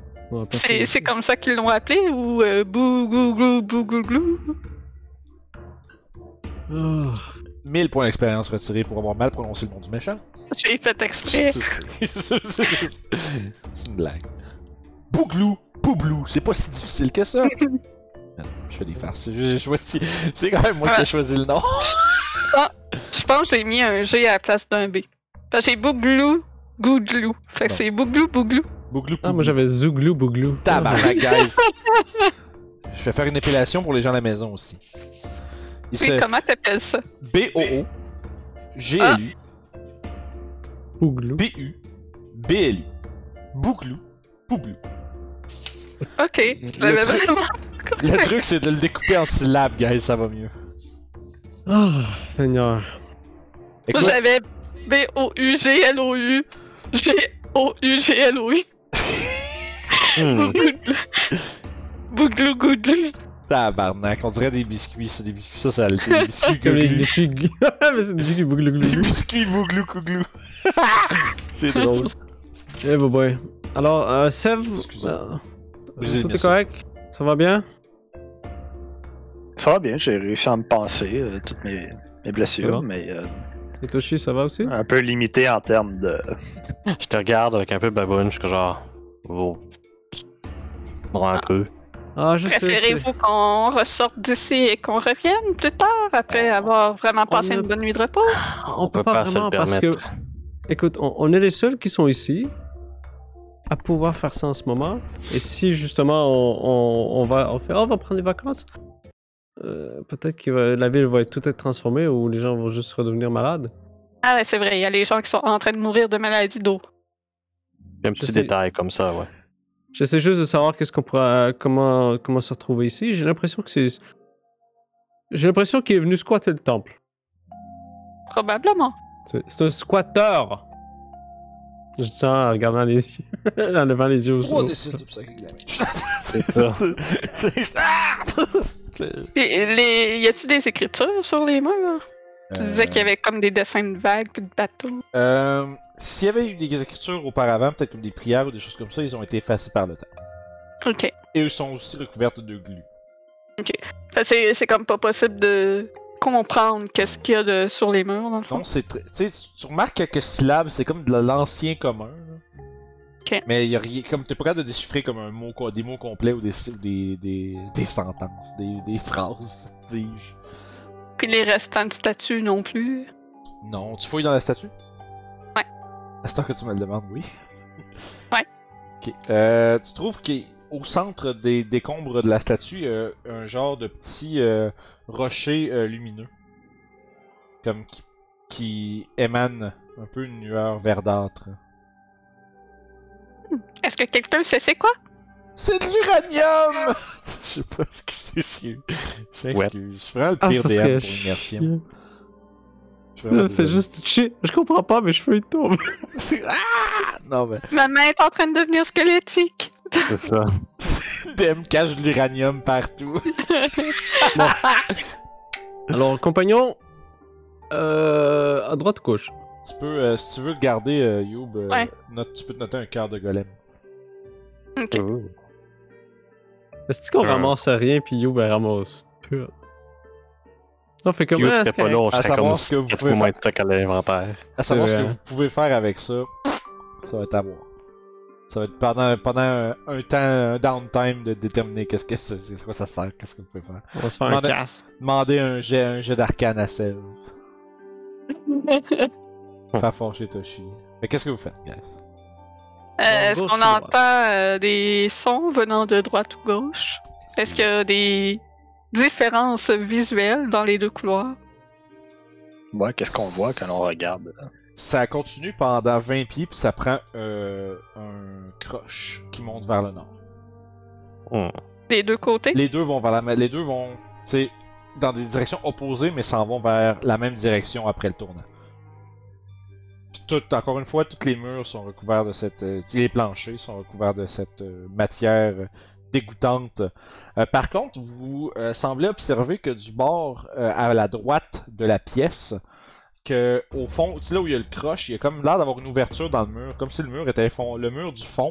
C'est comme ça qu'ils l'ont appelé ou euh, bou gou glou gou glou. Ah. 1000 points d'expérience retirés pour avoir mal prononcé le nom du méchant. J'ai fait exprès. C'est une blague. Bouglou, Poublou, c'est pas si difficile que ça. Non, Je fais des farces. J'ai choisi. C'est quand même moi qui ai Ouais. choisi le nom. Je pense que j'ai mis un G à la place d'un B. Parce que j'ai bouglou gouglou. Fait que Bon. c'est bouglou bouglou. Bouglou, Ah, moi j'avais Zouglou Bouglou. Tabarnak, guys. Je vais faire une épellation pour les gens à la maison aussi. Il Oui, comment t'appelles ça? B-O-O, G-L-U, Bouglou. B-U, B-L-U, Bouglou, Poublou. Ok. J'avais truc- vraiment. Le truc, c'est de le découper en syllabes, guys, ça va mieux. Ah, Seigneur. Écoute, Moi, j'avais B-O-U-G-L-O-U. G-O-U-G-L-O-U. Hmm. Bouglou gouglou. Tabarnak, on dirait des biscuits, c'est des biscuits, ça, ça, des biscuits Comme les biscuits. Mais c'est des biscuits Bouglou Des biscuits bouglou couglou. c'est drôle. Eh, bah, boy. Alors, euh, Sev, euh, tout est correct? Ça va bien? Ça va bien, j'ai réussi à me passer euh, toutes mes, mes blessures, mais euh, Et Toshi, ça va aussi? un peu limité en termes de. Je te regarde avec un peu de baboune, je suis genre. Oh. Bon, un peu. Ah, je Préférez-vous qu'on ressorte d'ici et qu'on revienne plus tard après avoir vraiment passé a- une bonne nuit de repos? On peut pas se vraiment le parce que-. Écoute, on, on est les seuls qui sont ici à pouvoir faire ça en ce moment. Et si justement on, on- on va, on fait, oh, on va prendre des vacances, euh, peut-être que va- la ville va être tout être transformée ou les gens vont juste redevenir malades. Ah ouais, c'est vrai, il y a les gens qui sont en train de mourir de maladie d'eau. Un petit détail comme ça, ouais. J'essaie juste de savoir qu'est-ce qu'on pourra, comment, comment se retrouver ici. J'ai l'impression que c'est, j'ai l'impression qu'il est venu squatter le temple. Probablement. C'est c'est un squatter. Je dis ça en regardant les yeux. en levant les yeux au 3 sol. des 6 de psychic damage. C'est ça. Les... Y a-tu des écritures sur les murs? Tu disais Euh, qu'il y avait comme des dessins de vagues puis de bateaux. Euh, S'il y avait eu des écritures auparavant, peut-être comme des prières ou des choses comme ça, ils ont été effacés par le temps. Ok. Et ils sont aussi recouvertes de glu. Que C'est comme pas possible de comprendre qu'est-ce qu'il y a de... sur les murs, dans le fond. C'est. Tu remarques quelques syllabes, c'est comme de l'ancien commun. là. Ok. Mais y a rien. Comme t'es pas capable de déchiffrer comme un mot, des mots complets ou des, des, des, des sentences, des, des phrases, dis-je. Puis les restants de statues non plus. Non, tu fouilles dans la statue? Ouais. À ce temps que tu me le demandes, oui. Ouais. Ok. Euh, tu trouves qu'au centre des décombres de la statue, il y a un genre de petit euh, rocher euh, lumineux. Comme qui, qui émane un peu une lueur verdâtre. Est-ce que quelqu'un sait c'est quoi? C'est de l'uranium! Je sais pas ce que c'est, je je m'excuse. Je suis vraiment le Ah, pire ça DM pour immersion. Fais juste toucher. Je comprends pas, mes cheveux ils tombent. Ah! Non, mais. Ma main est en train de devenir squelettique. C'est ça. DM cache de l'uranium partout. Alors, compagnon, euh, à droite ou gauche? Tu peux, euh, si tu veux le garder, euh, Youb, euh, Ouais. note- tu peux te noter un cœur de golem. Ok. Ouh. Est-ce qu'on Euh. ramasse rien puis You ben ramasse tout? On fait comme Puis, ah, c'est pas correct. là, on À serait savoir comme ce que vous 4 pouvez fois moins de stock à l'inventaire. À savoir ce que vous pouvez faire avec ça, ça va être à voir. Ça va être pendant, pendant un, un temps, un downtime de déterminer qu'est-ce que c'est, quoi ça sert, qu'est-ce que vous pouvez faire. On va se faire un casse. Demandez un jet, un jet d'arcane à Sève. Faire fâcher Toshi. Mais qu'est-ce que vous faites, guys? Euh, Est-ce qu'on entend euh, des sons venant de droite ou gauche? Est-ce qu'il y a des différences visuelles dans les deux couloirs? Ouais, qu'est-ce qu'on voit quand on regarde? Ça continue pendant 20 pieds, puis ça prend euh, un croche qui monte vers le nord. Hmm. Des deux côtés? Les deux vont vers la, les deux vont, tu sais, dans des directions opposées, mais s'en vont vers la même direction après le tournant. Encore une fois, tous les murs sont recouverts de cette, euh, les planchers sont recouverts de cette euh, matière dégoûtante. Euh, par contre, vous semblez observer que du bord à la droite de la pièce, que au fond, tu sais là où il y a le croche, il y a comme l'air d'avoir une ouverture dans le mur, comme si le mur était effond- le mur du fond.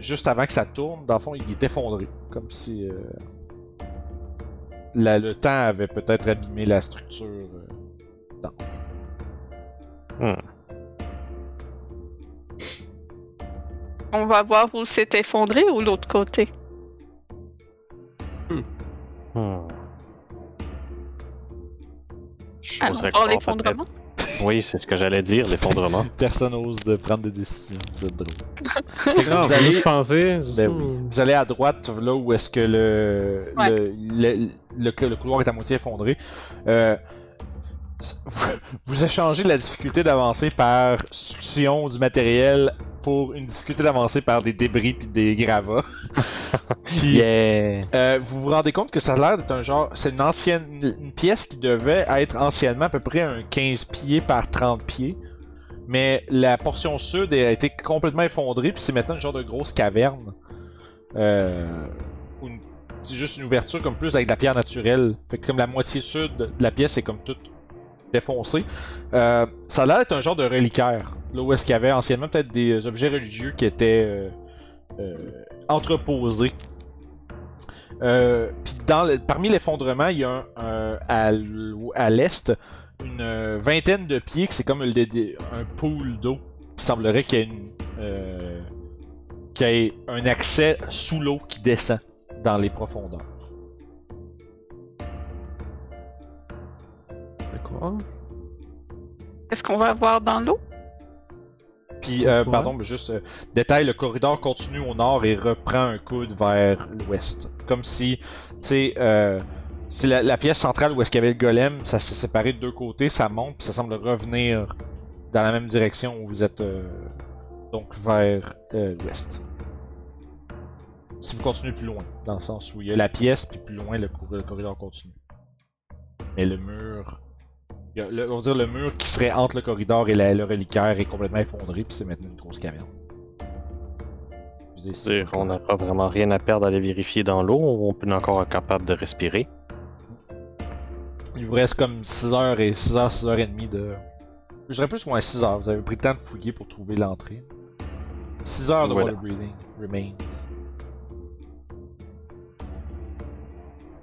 juste avant que ça tourne, dans le fond, il est effondré. Comme si le temps avait peut-être abîmé la structure. Hmm. On va voir où c'est effondré ou l'autre côté. Hmm. Allons J'oserais voir croire, l'effondrement? peut-être. Oui, c'est ce que j'allais dire, l'effondrement. Personne n'ose de prendre des décisions. Vous drôle. Non, allez, juste penser. ben oui. Vous allez à droite, là où est-ce que le, Ouais. le, le, le- le couloir est à moitié effondré. Euh, vous, vous échangez la difficulté d'avancer par succion du matériel pour une difficulté d'avancer par des débris puis des gravats. Puis, Yeah! Euh, vous vous rendez compte que ça a l'air d'être un genre. C'est une ancienne. Une pièce qui devait être anciennement à peu près un 15 pieds par 30 pieds. Mais la portion sud a été complètement effondrée, puis c'est maintenant une genre de grosse caverne. Euh, c'est juste une ouverture comme plus avec de la pierre naturelle. Fait que comme la moitié sud de la pièce est comme toute défoncée. Euh, ça a l'air d'être un genre de reliquaire. Là où est-ce qu'il y avait anciennement peut-être des objets religieux qui étaient euh, euh, entreposés. Puis parmi l'effondrement, il y a un, à, l'est une vingtaine de pieds c'est comme un pool d'eau. Il semblerait qu'il y qu'il y ait un accès sous l'eau qui descend dans les profondeurs. D'accord. Est-ce qu'on va voir dans l'eau? Puis, euh, Ouais. pardon, mais juste euh, détail, le corridor continue au nord et reprend un coude vers l'ouest. Comme si, tu sais, euh, si la, la pièce centrale où est-ce qu'il y avait le golem, ça s'est séparé de deux côtés, ça monte, puis ça semble revenir dans la même direction où vous êtes, euh, donc vers euh, l'ouest. Si vous continuez plus loin, dans le sens où il y a la pièce, puis plus loin le, cour- le corridor continue. Mais le mur, y a le- on va dire le mur qui serait entre le corridor et la- le reliquaire est complètement effondré, puis c'est maintenant une grosse caverne. Dire, on n'a pas vraiment rien à perdre à aller vérifier dans l'eau, on peut encore être capable de respirer. Il vous reste comme 6h et 6h, 6h30 de. Je dirais plus moins 6h, vous avez pris le temps de fouiller pour trouver l'entrée. 6h de Voilà. water breathing remains.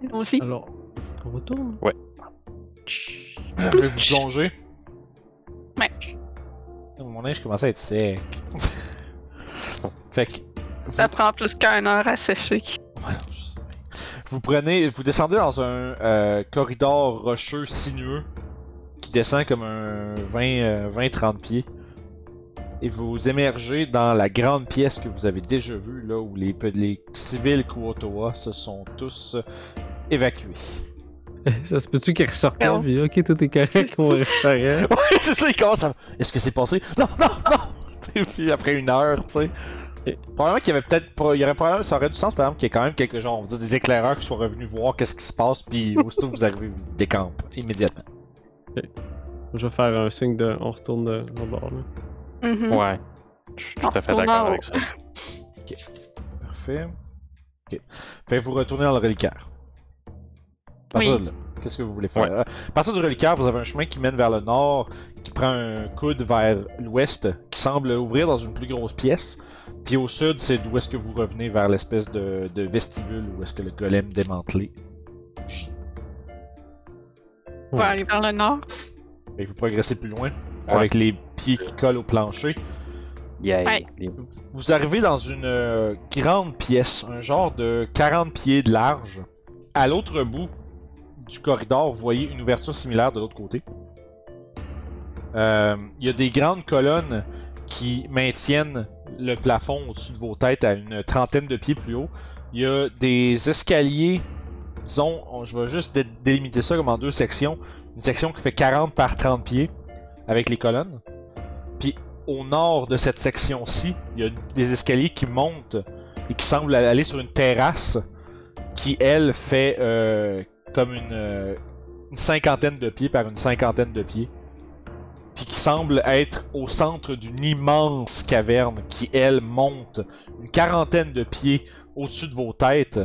Allons-y. Alors, on retourne. Je vais vous plonger. Ouais. Mon linge commence à être sec. fait que. Vous, Ça prend plus qu'une heure à sécher. Vous prenez. Vous descendez dans un euh, corridor rocheux sinueux qui descend comme un 20, euh, 20-30 pieds. Et vous émergez dans la grande pièce que vous avez déjà vue, là où les, les civils Kuotoa se sont tous euh, évacués. Ça se peut-tu qu'il ressortait, Non. puis ok, tout est correct, mon référent. Ouais, c'est ça, il commence à. Est-ce que c'est passé? Non, non, non! Et puis après une heure, tu sais. Et- Probablement qu'il y avait peut-être. Il y aurait probablement. Ça aurait du sens, par exemple, qu'il y ait quand même quelques genre, on va dire des éclaireurs qui soient revenus voir qu'est-ce qui se passe, puis aussitôt vous arrivez, vous décampent immédiatement. Je vais faire un signe de. On retourne de, au bord, là. Mhm. Ouais. Je suis tout à fait d'accord avec ça. Parfait. Ok. Fait que vous retournez dans le reliquaire. Partir Oui. de Qu'est-ce que vous voulez faire? À partir du reliquaire, vous avez un chemin qui mène vers le nord, qui prend un coude vers l'ouest, qui semble ouvrir dans une plus grosse pièce. Puis au sud, c'est d'où est-ce que vous revenez vers l'espèce de, de vestibule où est-ce que le golem démantelé. On va aller vers le nord. Que vous progressez plus loin, avec les pieds qui collent au plancher. Yeah. Ouais. Vous arrivez dans une euh, grande pièce, un genre de 40 pieds de large. À l'autre bout du corridor, vous voyez une ouverture similaire de l'autre côté. Euh, Il y a des grandes colonnes qui maintiennent le plafond au-dessus de vos têtes à une trentaine de pieds plus haut. Il y a des escaliers, disons, on- je vais juste dé- délimiter ça comme en deux sections. Une section qui fait 40 par 30 pieds avec les colonnes. Puis au nord de cette section-ci, il y a des escaliers qui montent et qui semblent aller sur une terrasse qui, elle, fait euh, comme une, euh, une cinquantaine de pieds par une cinquantaine de pieds. Puis qui semble être au centre d'une immense caverne qui, elle, monte une quarantaine de pieds au-dessus de vos têtes.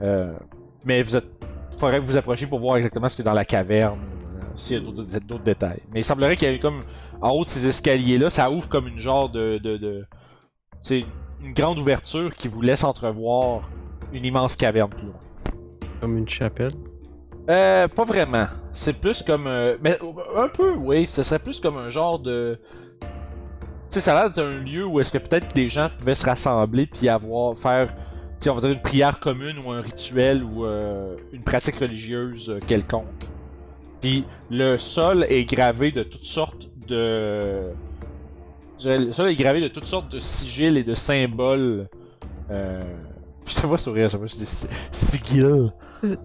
Euh, mais vous êtes. faudrait vous approchiez pour voir exactement ce qu'il y a dans la caverne, euh, s'il y a d'autres détails. Mais il semblerait qu'il y ait comme en haut de ces escaliers-là, ça ouvre comme une genre de. de, de c'est une grande ouverture qui vous laisse entrevoir une immense caverne plus loin. Comme une chapelle? Euh, pas vraiment. C'est plus comme. euh, mais un peu, oui. Ce serait plus comme un genre de. Tu sais, ça a l'air d'être un lieu où est-ce que peut-être des gens pouvaient se rassembler puis avoir. faire. Tu on va dire une prière commune ou un rituel ou euh, une pratique religieuse euh, quelconque. Puis le sol est gravé de toutes sortes de. Le sol est gravé de toutes sortes de sigils et de symboles. Euh... Je te vois sourire, je je dis si- sigil.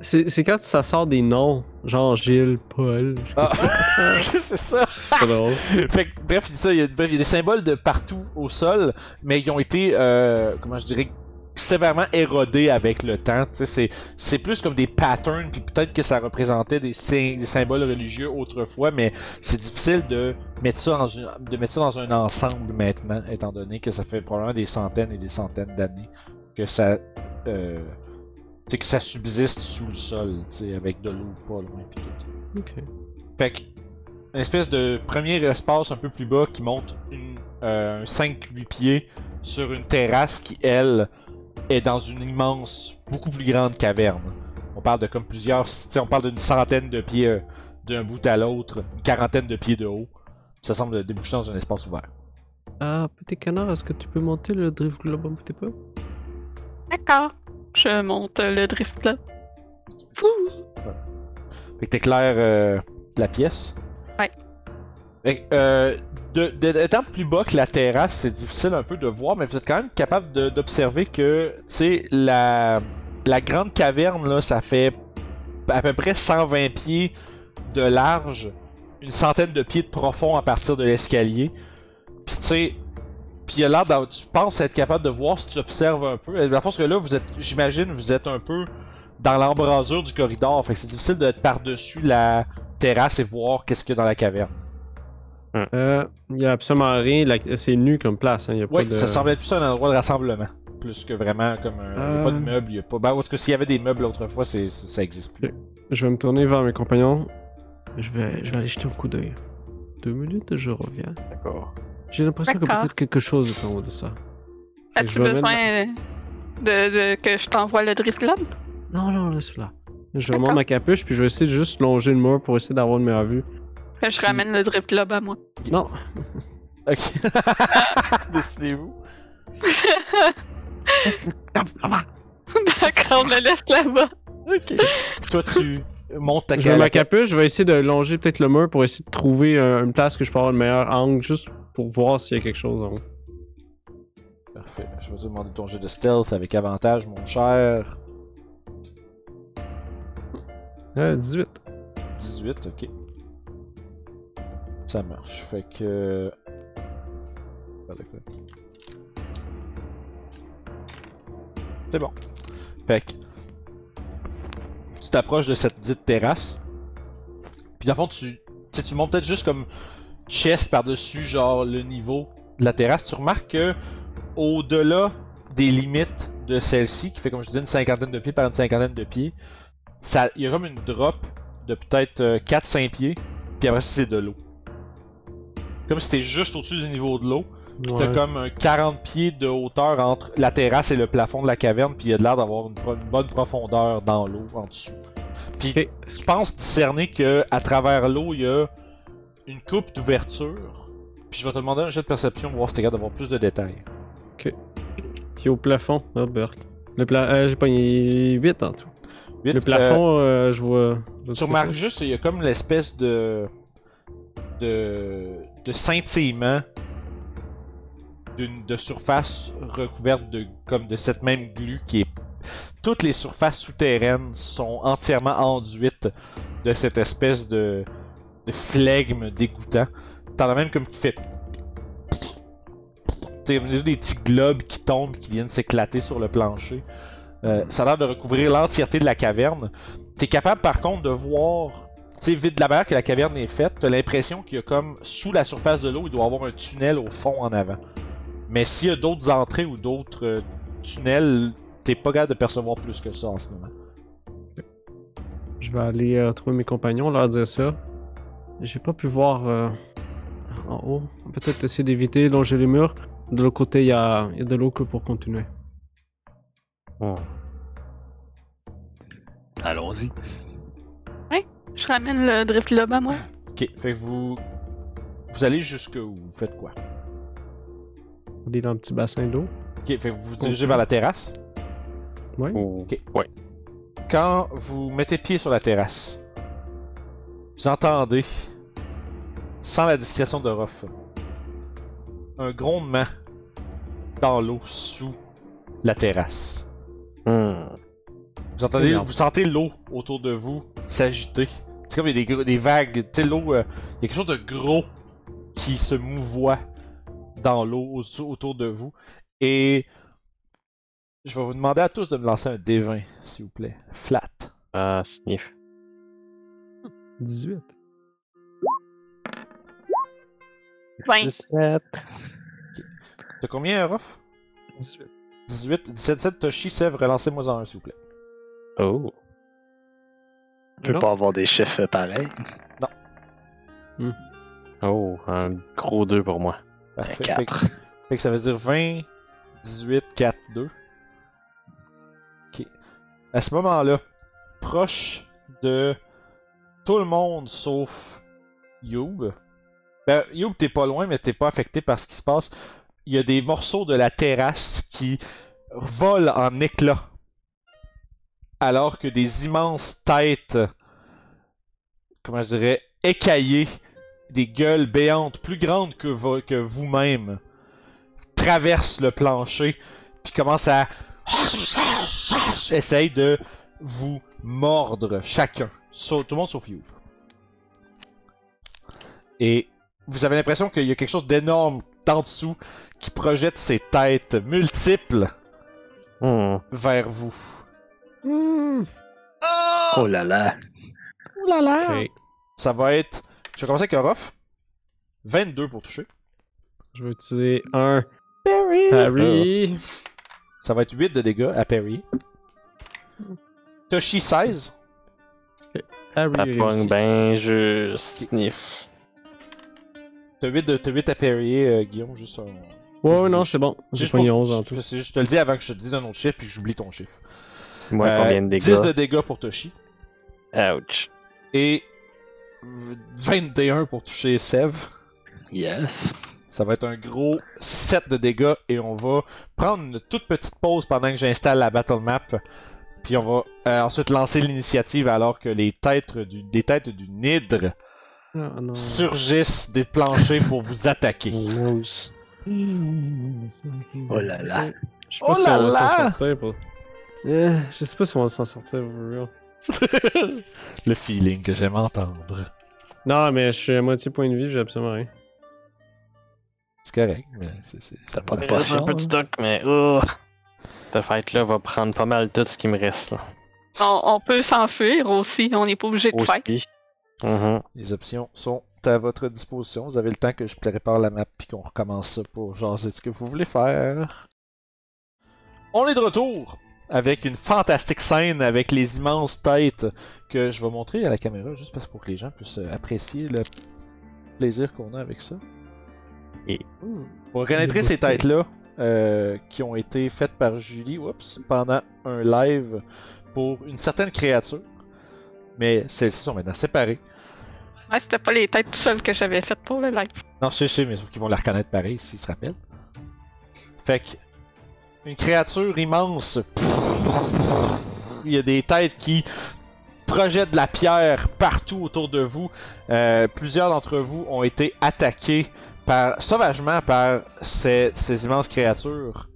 C'est quand ça sort des noms, genre Gilles, Paul. Ah, c'est ça. C'est drôle. fait que, bref, ça, il y, a, bref, il y a des symboles de partout au sol, mais ils ont été, euh, comment je dirais, sévèrement érodés avec le temps. C'est, c'est plus comme des patterns, puis peut-être que ça représentait des, sy- des symboles religieux autrefois, mais c'est difficile de mettre ça dans une, de mettre ça dans un ensemble maintenant, étant donné que ça fait probablement des centaines et des centaines d'années que ça, euh, que ça subsiste sous le sol, avec de l'eau pas loin puis tout. Ok. Fait que, une espèce de premier espace un peu plus bas qui monte une, euh, un 5-8 pieds sur une terrasse qui, elle, est dans une immense, beaucoup plus grande caverne. On parle de comme plusieurs, on parle d'une centaine de pieds euh, d'un bout à l'autre, une quarantaine de pieds de haut. Ça semble déboucher dans un espace ouvert. Ah, petit canard, est-ce que tu peux monter le drift globe un petit peu? D'accord. Je monte le drift là. Fait que t'éclaires euh, la pièce. Ouais. Fait que, euh, de, de- étant plus bas que la terrasse, c'est difficile un peu de voir, mais vous êtes quand même capable d'observer que, tu sais, la, la grande caverne, là, ça fait à peu près 120 pieds de large, une centaine de pieds de profond à partir de l'escalier. Puis, tu sais, puis il a l'air d'avoir- tu penses être capable de voir si tu observes un peu. La force que là, vous êtes, j'imagine, vous êtes un peu dans l'embrasure du corridor, fait que c'est difficile d'être par-dessus la terrasse et voir qu'est-ce qu'il y a dans la caverne. Euh, il y a absolument rien. la- C'est nu comme place. Hein. Il y a pas Oui, de... ça semblait plus un endroit de rassemblement. Plus que vraiment comme un. Il y a pas de Euh. meubles, il y a pas. Ben, en tout cas, s'il y avait des meubles autrefois, c'est, c'est- ça existe plus. Je vais me tourner vers mes compagnons. Je vais, je vais aller jeter un coup d'œil. Deux minutes, je reviens. D'accord. J'ai l'impression que peut-être quelque chose est en haut de ça. As-tu je besoin mettre- de, de- que je t'envoie le Drift Globe? Non, non, laisse là. Je remonte ma capuche, puis je vais essayer de juste longer le mur pour essayer d'avoir une meilleure vue. Que je ramène le Drift Globe à moi. Non, Ok. Décidez-vous. D'accord, on le laisse là-bas. Ok. Toi, tu montes ta je mets ma capuche, je vais essayer de longer peut-être le mur pour essayer de trouver euh, une place que je peux avoir le meilleur angle, juste pour voir s'il y a quelque chose en haut. Parfait. Je vais te demander ton jeu de stealth avec avantage, mon cher. Euh, 18. 18, ok. Ça marche. Fait que. C'est bon. Fait que. Tu t'approches de cette dite terrasse. Puis dans le fond, tu, tu sais, tu montes peut-être juste comme chest par-dessus, genre le niveau de la terrasse. Tu remarques que au-delà des limites de celle-ci, qui fait comme je disais une cinquantaine de pieds par une cinquantaine de pieds, ça, il y a comme une drop de peut-être euh, 4-5 pieds, puis après c'est de l'eau. Comme si t'es juste au-dessus du niveau de l'eau, puis t'as Ouais. comme un 40 pieds de hauteur entre la terrasse et le plafond de la caverne, puis il y a de l'air d'avoir une, bonne profondeur dans l'eau en dessous. Puis je pense discerner que à travers l'eau il y a une coupe d'ouverture. Puis je vais te demander un jet de perception pour voir si t'es capable d'avoir plus de détails. Puis au plafond, oh Burk. Le pla... euh, j'ai pas 8 en tout. Le euh, plafond, euh, je vois. je vois Tu remarques juste, il y a comme l'espèce de. de. de scintillement d'une de surface recouverte de comme de cette même glu qui est. Toutes les surfaces souterraines sont entièrement enduites de cette espèce de. De flegme dégoûtant. T'en as même comme qui fait. T'sais, des petits globes qui tombent, qui viennent s'éclater sur le plancher. Euh, ça a l'air de recouvrir l'entièreté de la caverne. T'es capable par contre de voir, tu sais, vite de la manière que la caverne est faite, t'as l'impression qu'il y a comme sous la surface de l'eau, il doit y avoir un tunnel au fond en avant. Mais s'il y a d'autres entrées ou d'autres euh, tunnels, t'es pas capable de percevoir plus que ça en ce moment. Je vais aller euh, trouver mes compagnons, leur dire ça. J'ai pas pu voir euh, en haut. Peut-être essayer d'éviter, longer les murs. De l'autre côté, il y a, il y a de l'eau que pour continuer. Hmm. Allons-y. Je ramène le Drift Globe à moi. Ok, fait que vous. Vous allez jusque où? Vous faites quoi? Aller dans le petit bassin d'eau. Ok, fait que vous vous dirigez vers la terrasse? Ouais. Ou- Ok. Ouais. Quand vous mettez pied sur la terrasse, vous entendez, sans la discrétion de Ruff, un grondement dans l'eau sous la terrasse. Hmm. Vous entendez, Énorme. vous sentez l'eau autour de vous s'agiter. C'est comme il y a des, des vagues, tu l'eau, euh, il y a quelque chose de gros qui se mouvoie dans l'eau au- autour de vous. Et je vais vous demander à tous de me lancer un D20, s'il vous plaît. Flat. Ah, sniff. 18. 20. 17. T'as combien, Ruff? 18. 18, 17, 17, Toshi, Sèvres, relancez-moi en un, s'il vous plaît. Oh. Peut Non. pas avoir des chiffres pareils? Oh, un gros 2 pour moi. Parfait. Fait, que- 4. fait que ça veut dire 20, 18, 4, 2. Ok. À ce moment-là, proche de tout le monde sauf Youb. Ben, Youb, t'es pas loin, mais t'es pas affecté par ce qui se passe. Il y a des morceaux de la terrasse qui volent en éclats. Alors que des immenses têtes, comment je dirais, écaillées, des gueules béantes, plus grandes que, vo- que vous-même, traversent le plancher, puis commencent à essaye de vous mordre chacun. Sau- tout le monde sauf You. Et vous avez l'impression qu'il y a quelque chose d'énorme en dessous qui projette ses têtes multiples Hmm. vers vous. Oh là là. Ouh là là! Ça va être. Je vais commencer avec Orof. 22 pour toucher. Je vais utiliser un Parry! parry. Ça va être 8 de dégâts à Parry. Toshi 16. Parry Ça pogne ben juste. Sniff. T'as 8, de, t'as 8 à parryer, euh, Guillaume, juste un. Ouais, ouais, non, c'est bon. J'ai pour- 11 en tout. c'est juste- Je te le dis avant que je te dise un autre chiffre puis que j'oublie ton chiffre. Moi, Euh, combien de 10 dégâts? de dégâts pour Toshi. Ouch. Et 21 pour toucher Sev. Yes. Ça va être un gros 7 de dégâts et on va prendre une toute petite pause pendant que j'installe la battle map. Puis on va euh, ensuite lancer l'initiative alors que les têtes du, des têtes du Nidre Ah, non. surgissent des planchers pour vous attaquer. Gross. Oh là là. Je sais pas Oh si là on va s'en sortir. Pour... Eh, je sais pas si on va s'en sortir. Le feeling que j'aime entendre. Non, mais je suis à moitié point de vie, j'ai absolument rien. C'est correct, mais c'est. T'as pas de potion. un peu de stock, mais. Oh. Cette fight-là va prendre pas mal tout ce qui me reste. Là. On, on peut s'enfuir aussi, on n'est pas obligé de fight. Aussi. Mhm. Les options sont à votre disposition. Vous avez le temps que je prépare la map puis qu'on recommence ça pour jaser ce que vous voulez faire. On est de retour avec une fantastique scène avec les immenses têtes que je vais montrer à la caméra juste parce que pour que les gens puissent apprécier le plaisir qu'on a avec ça. Et- Vous reconnaîtrez ces têtes-là euh, qui ont été faites par Julie oups, pendant un live pour une certaine créature. Mais celles-ci sont maintenant séparées. Ouais, c'était pas les têtes tout seules que j'avais faites pour le live. Non, je sais, je sais, mais sauf qu'ils vont la reconnaître pareil s'ils se rappellent. Fait que, une créature immense. Il y a des têtes qui projettent de la pierre partout autour de vous. Euh, plusieurs d'entre vous ont été attaqués par, sauvagement par ces, ces immenses créatures.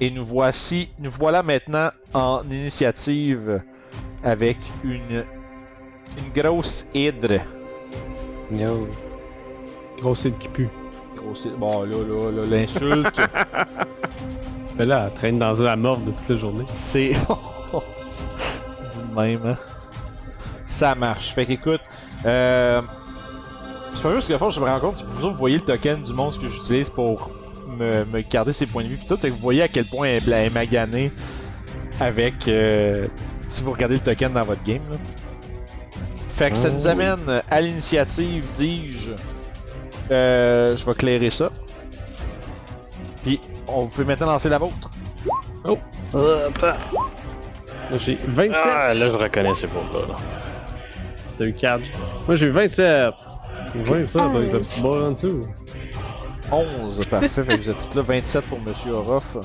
Et nous voici, nous voilà maintenant en initiative avec une, une grosse hydre. Yo. Grosse île qui pue. Grosse hydre. Bon, là, là, là, l'insulte. Mais là, elle traîne dans la morve de toute la journée. C'est. Dis de même, hein. Ça marche. Fait qu'écoute, euh. C'est pas juste que fois, je me rends compte que vous autres, vous voyez le token du monstre que j'utilise pour me, me garder ses points de vie pis tout, fait que vous voyez à quel point elle est maganée avec. euh, si vous regardez le token dans votre game, là. Fait que ça nous Oh. amène à l'initiative, dis-je. Euh, je vais clairer ça. Puis, on peut maintenant lancer la vôtre. Moi, j'ai 27. Ah, là, je reconnais ces mots-là. là. T'as eu 4. Moi, j'ai eu 27. 27 avec le petit bord en dessous. 11, parfait. fait que vous êtes tous là. 27 pour Monsieur Orof.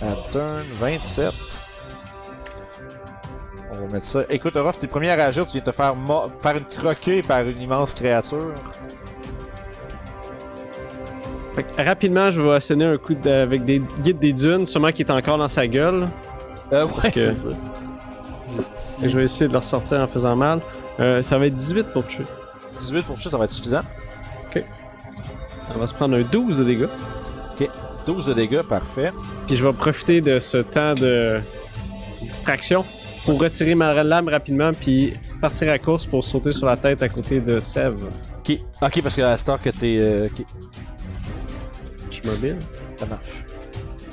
À turn, 27. On va mettre ça. Écoute, Orof, t'es le premier à réagir. Tu viens te faire, faire une croquée par une immense créature. Fait que rapidement, je vais asséner un coup de- avec des guides des dunes, sûrement qui est encore dans sa gueule. Euh, ouais, ça. Que je vais essayer de le ressortir en faisant mal. Euh, ça va être 18 pour tuer. 18 pour toucher, ça va être suffisant. On va se prendre un 12 de dégâts. 12 de dégâts, parfait. Puis je vais profiter de ce temps de distraction pour retirer ma lame rapidement puis partir à la course pour sauter sur la tête à côté de Sev. Ok, ok, parce que la star que t'es. euh, ok, Je suis mobile. ça marche.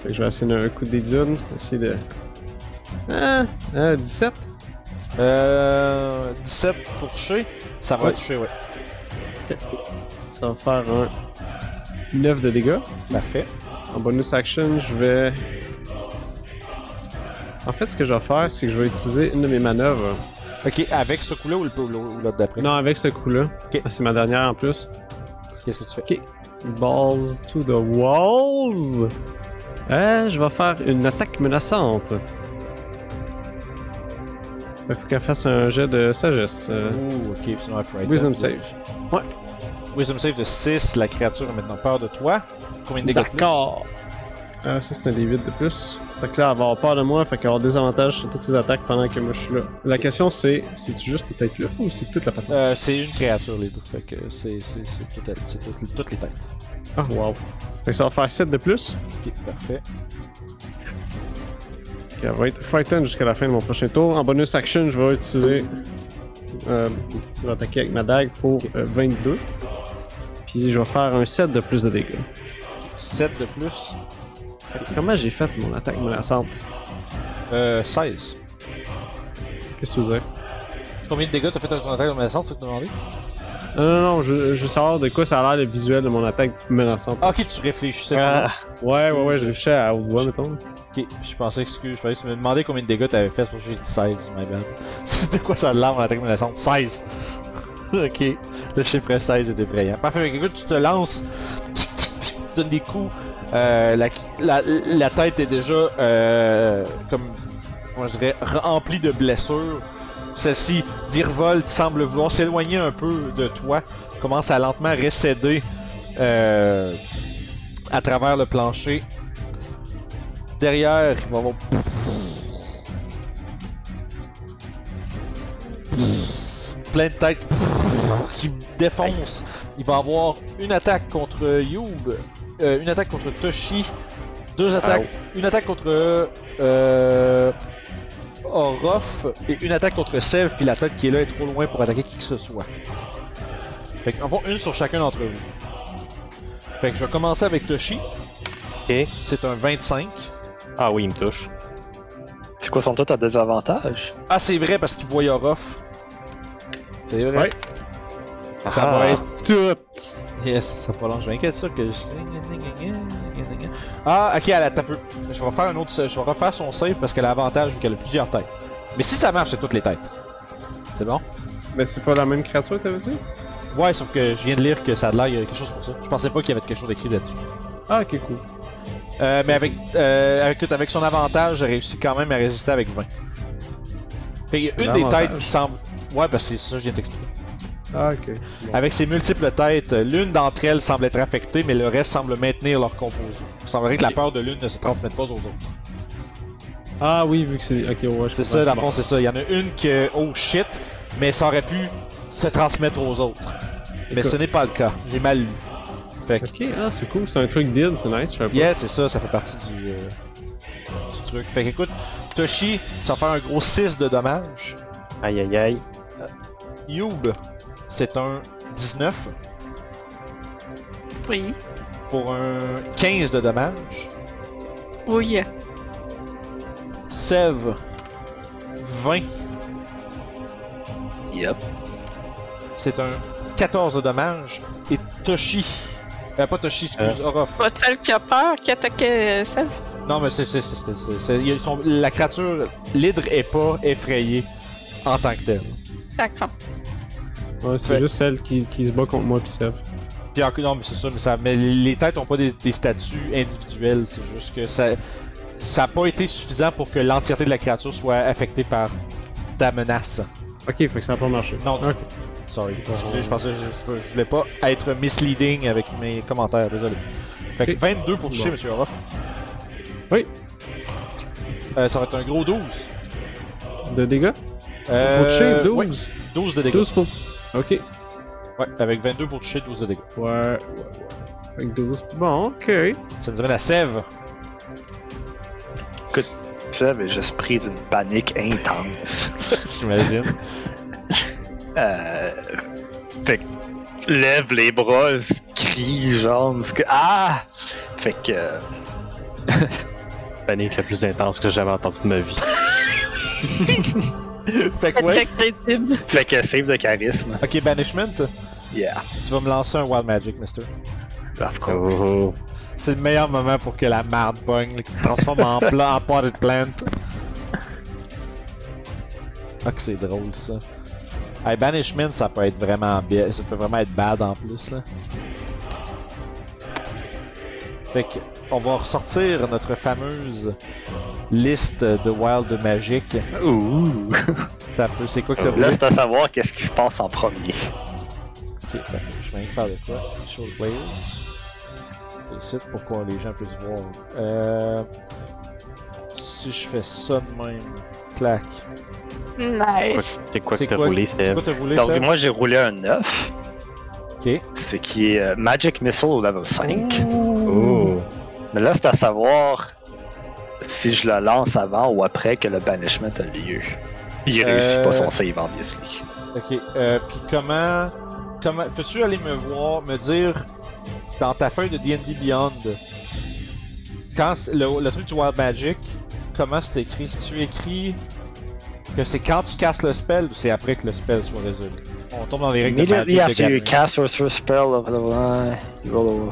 Fait que je vais essayer un coup des dunes. Essayer de. Ah, ah, 17. Euh. 17 pour toucher. Ça va Ouais. toucher, ouais. Ça va faire un 9 de dégâts. Parfait. En bonus action, je vais. En fait, ce que je vais faire, c'est que je vais utiliser une de mes manœuvres. Ok, avec ce coup-là ou l'autre d'après? Non, avec ce coup-là. Ok. C'est ma dernière en plus. Qu'est-ce que tu fais? Balls to the walls. Euh, je vais faire une attaque menaçante. Il faut qu'elle fasse un jet de sagesse. euh, Ouh, ok, sinon elle frighten. wisdom save. Wisdom save de 6, la créature a maintenant peur de toi. Combien de dégâts? D'accord. Euh, ça, c'est un D8 de plus. Fait que là, elle va avoir peur de moi, fait qu'elle va avoir des avantages sur toutes ses attaques pendant que moi je suis là. La question c'est, c'est-tu juste les têtes là ou c'est toute la patente? Euh, c'est une créature les deux, fait que c'est c'est c'est tout- c'est tout- toutes les têtes. Ah, wow. Fait que ça va faire 7 de plus. Ok, parfait. Elle va être frightened jusqu'à la fin de mon prochain tour. En bonus action, je vais utiliser euh, je vais attaquer avec ma dague pour euh, 22. Puis je vais faire un 7 de plus de dégâts. 7 de plus. Comment j'ai fait mon attaque menaçante Euh, 16. Qu'est-ce que tu veux dire? Combien de dégâts t'as fait avec ton attaque de menaçance, c'est ce que tu demandé? Non, non, non, je, je veux savoir de quoi ça a l'air le visuel de mon attaque menaçante. Ah, ok, tu réfléchissais. Ah, Ouais, ouais, ouais, je réfléchissais à haute voix, mettons. Je pensais, excuse, je pensais que tu me demandais combien de dégâts t'avais fait, c'est pour que j'ai dit 16, my bad. C'était quoi ça de l'air, mon attaque menaçante? 16! ok, le chiffre 16 est effrayant. Parfait, fait que, écoute, tu te lances, tu donnes des coups, euh, la, tête est déjà, euh, comme, je dirais, remplie de blessures. Celle-ci virevolte, semble vouloir s'éloigner un peu de toi, commence à lentement récéder euh, à travers le plancher. Derrière, il va avoir. Plein de têtes qui défoncent. Il va avoir une attaque contre Youb, euh, une attaque contre Toshi, deux attaques, une attaque contre euh, Orof et une attaque contre Sev, puis la tête qui est là est trop loin pour attaquer qui que ce soit. Fait qu'en font une sur chacun d'entre vous. Fait que je vais commencer avec Toshi. Ok. C'est un 25. Ah oui, il me touche. c'est quoi son tout à désavantage? Ah, c'est vrai parce qu'il voit Orof. C'est vrai. Ouais. Ça Ah. va être. Tout Yes, ça va pas long. Je m'inquiète ça que je. Ah, ok, elle a tapé. Je vais faire un autre. Je vais refaire son save parce qu'elle a avantage vu qu'elle a plusieurs têtes. Mais si ça marche, c'est toutes les têtes. C'est bon? Mais c'est pas la même créature, t'avais dit? Ouais, sauf que je viens de lire que ça a l'air, il y a quelque chose pour ça. Je pensais pas qu'il y avait quelque chose d'écrit là-dessus. Ah, ok, cool. Euh, mais avec, euh, avec, avec son avantage, j'ai réussi quand même à résister avec 20. Fait qu'il y a une des têtes qui semble. Ouais, parce que c'est ça que je viens de t'expliquer. Ah, ok. Bon. Avec ses multiples têtes, l'une d'entre elles semble être affectée, mais le reste semble maintenir leur composé. Il semblerait que la peur de l'une ne se transmette pas aux autres. Ah oui, vu que c'est. Ok, ouais, je C'est ça, dans le fond, c'est ça. Il y en a une que, oh shit, mais ça aurait pu se transmettre aux autres. Mais Écoute. ce n'est pas le cas. J'ai mal lu. Fait que, Ok, ah, c'est cool, c'est un truc d'id, c'est nice, je yeah, c'est ça, ça fait partie du, euh, du truc. Fait que, écoute, Toshi, ça va faire un gros 6 de dommages. Aïe aïe aïe. Youb, c'est un 19 Oui. pour un 15 de dommages. Oui. Sev, 20, Yep. c'est un 14 de dommages. Et Toshi, euh, pas Toshi, excuse, Orof. Pas celle qui a peur qui attaquait euh, celle. Non, mais c'est, c'est, c'est, c'est, c'est- c'est- ils sont- la créature, l'hydre est pas effrayée en tant que telle. D'accord. Ouais, c'est Fait- juste celle qui, qui se bat contre moi pis Sev. Puis encore, non, mais c'est ça, mais, ça, mais les têtes ont pas des, des statuts individuels, c'est juste que ça, ça a pas été suffisant pour que l'entièreté de la créature soit affectée par ta menace. Ok, fait que ça a pas marché. Non, du Ok. Sorry, excusez, je pensais, je, je- je voulais pas être misleading avec mes commentaires, désolé. Fait que Ok. 22 pour toucher, Bon. monsieur Orof. Oui. Euh, ça va être un gros 12. De dégâts? Euh, Pour toucher, ouais, 12. 12 de dégâts. 12 pour. Ok. Ouais, avec 22 pour toucher, 12 de dégâts. Ouais, ouais, ouais. Avec 12. Bon, ok. Ça nous amène à Sève. Ça avait juste pris d'une panique intense. J'imagine. Euh. Fait que. Lève les bras, crie, genre. que- Ah! Fait que. euh, Panique la plus intense que j'ai jamais entendue de ma vie. fait que ouais. Fait que save de charisme. Ok, Banishment. Yeah, Tu vas me lancer un Wild Magic, mister. of course. Oh. C'est le meilleur moment pour que la marde pogne, qui se transforme en, pla en potted plant. Ah que c'est drôle ça. Hey, Banishment, ça peut être vraiment bien, ça peut vraiment être bad en plus là. Fait que, on va ressortir notre fameuse liste de Wild Magic. Ouh! C'est quoi que t'as? Là, c'est à savoir qu'est-ce qui se passe en premier. Ok, je vais faire de quoi? Show players. Ici pour que les gens puissent voir. Euh, si je fais ça de même, clac. Nice. C'est quoi que C'est t'as roulé, c'est Seb? quoi t'as roulé, Donc, Seb? moi, j'ai roulé un 9, Ok. ce qui est euh, Magic Missile au level 5. Oh. Mais là, c'est à savoir si je le lance avant ou après que le banishment a lieu. Il Euh, réussit pas son save, obviously. Ok, euh, puis comment. comment Peux-tu aller me voir, me dire dans ta feuille de DD Beyond, quand le, le truc du Wild Magic, comment c'est écrit? Si tu écris que c'est quand tu casses le spell ou c'est après que le spell soit résolu? On tombe dans les règles de Immediately Magic. de after you Gathering. cast or spell of you roll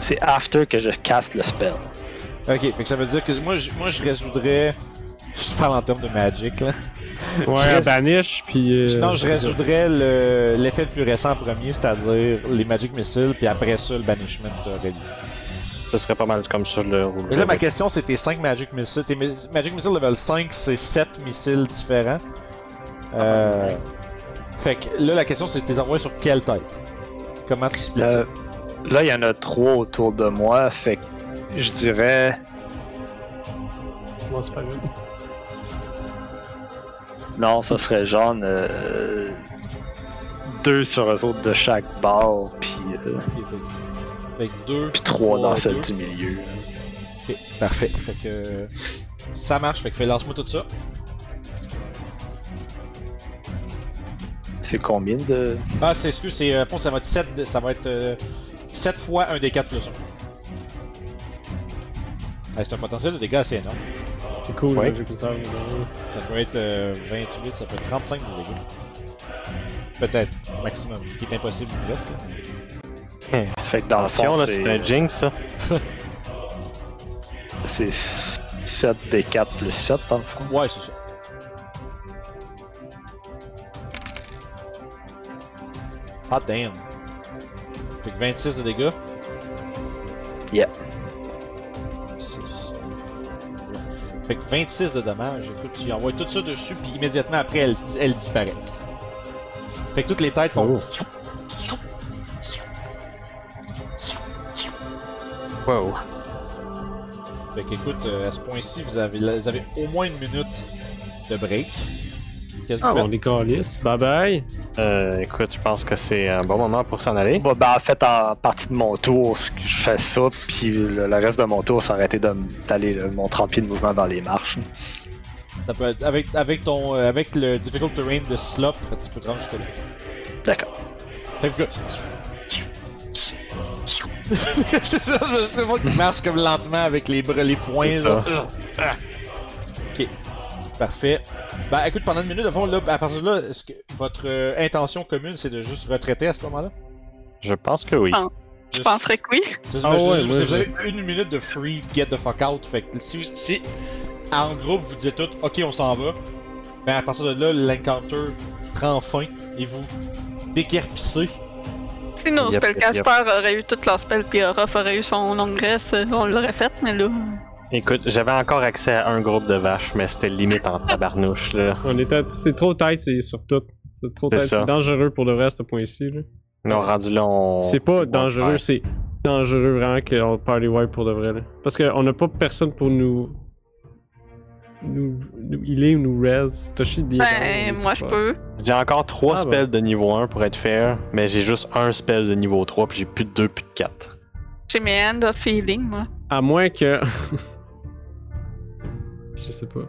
C'est after que je caste le spell. Ok, fait que ça veut dire que moi, je, moi, je résoudrais. Je parle en termes de Magic là. Ouais, Je reste- banish, puis. euh, Sinon, je résoudrais le- l'effet le plus récent en premier, c'est-à-dire les Magic Missiles, puis après ça, le Banishment aurait lieu. Ce serait pas mal comme ça, le roule. Et là, ma question, c'est tes 5 Magic Missiles. Tes Magic Missile level 5, c'est 7 missiles différents. Euh... Fait que là, la question, c'est tes envoyés sur quelle tête? Comment tu splits ça? Là, là, il y en a trois autour de moi, fait que je dirais. Bon, c'est pas grave. Non, ça serait genre euh, deux sur eux autres de chaque barre, puis euh, Que 2. puis trois dans celle du milieu. Ok, parfait. Fait que. euh, Ça marche, fait que fais lance-moi tout ça. C'est combien de. Ah, c'est excuse, c'est. Euh, ça va être 7, ça va être euh, 7 fois un des 4 plus 1. c'est un potentiel de dégâts assez énorme. C'est cool, Ouais. j'ai pu ça. Ça peut être euh, 28, ça peut être 35 de dégâts. Peut-être, maximum, ce qui est impossible presque. Fait que dans le fond, Attention, là, c'est un jinx, ça. c'est 7 des 4 plus 7 dans le fond. Ouais, c'est ça. Ah damn. Fait que 26 de dégâts. Yeah. 6, Fait que 26 de dommages. Écoute, tu envoies tout ça dessus, puis immédiatement après, elle, elle disparaît. Fait que toutes les têtes font. Oh. Wow. Fait que écoute, euh, à ce point-ci, vous avez, vous avez au moins une minute de break. Ah, on calice. Bye bye. Euh, écoute, je pense que c'est un bon moment pour s'en aller. Bah, ben, en fait, en partie de mon tour, je fais ça, puis le, le reste de mon tour, de m- d'aller le- mon 30 pieds de mouvement dans les marches. Ça peut être avec, avec, ton, euh, avec le difficult terrain de slop, tu peux te rendre jusque là. D'accord. Fait que. c'est ça, je vois qu'il marche comme lentement avec les bras, les poings. Là. Ok, parfait. Ben écoute, pendant une minute, de fond, là, à partir de là, est-ce que votre euh, intention commune c'est de juste retraiter à ce moment-là? Je pense que oui. Ah. Je penserais que oui. C'est Ah ouais, vous avez une minute de free get the fuck out. Fait que si, si en groupe vous dites tout, ok on s'en va, ben à partir de là, l'encounter prend fin et vous déquerpissez. Si nos Yep, spellcasters auraient eu toutes leurs spells, puis Orof aurait eu son longue reste, on l'aurait fait, mais là. Écoute, j'avais encore accès à un groupe de vaches, mais c'était limite en tabarnouche, là. On était. C'était trop tight, c'est sur tout. C'est trop tight. C'est dangereux pour le reste, ce point-ci. là. Non, rendu là, on. C'est pas on dangereux, c'est dangereux vraiment qu'on party wipe pour de vrai. Là. Parce qu'on n'a pas personne pour nous. Nous, nous healer ou nous res. Toshi dit. Ben, moi je peux. J'ai encore 3 Ah, spells de niveau 1 pour être fair, mais j'ai juste un spell de niveau 3, puis j'ai plus de 2, plus de 4. J'ai mes Hand of Healing, moi. À moins que. je sais pas.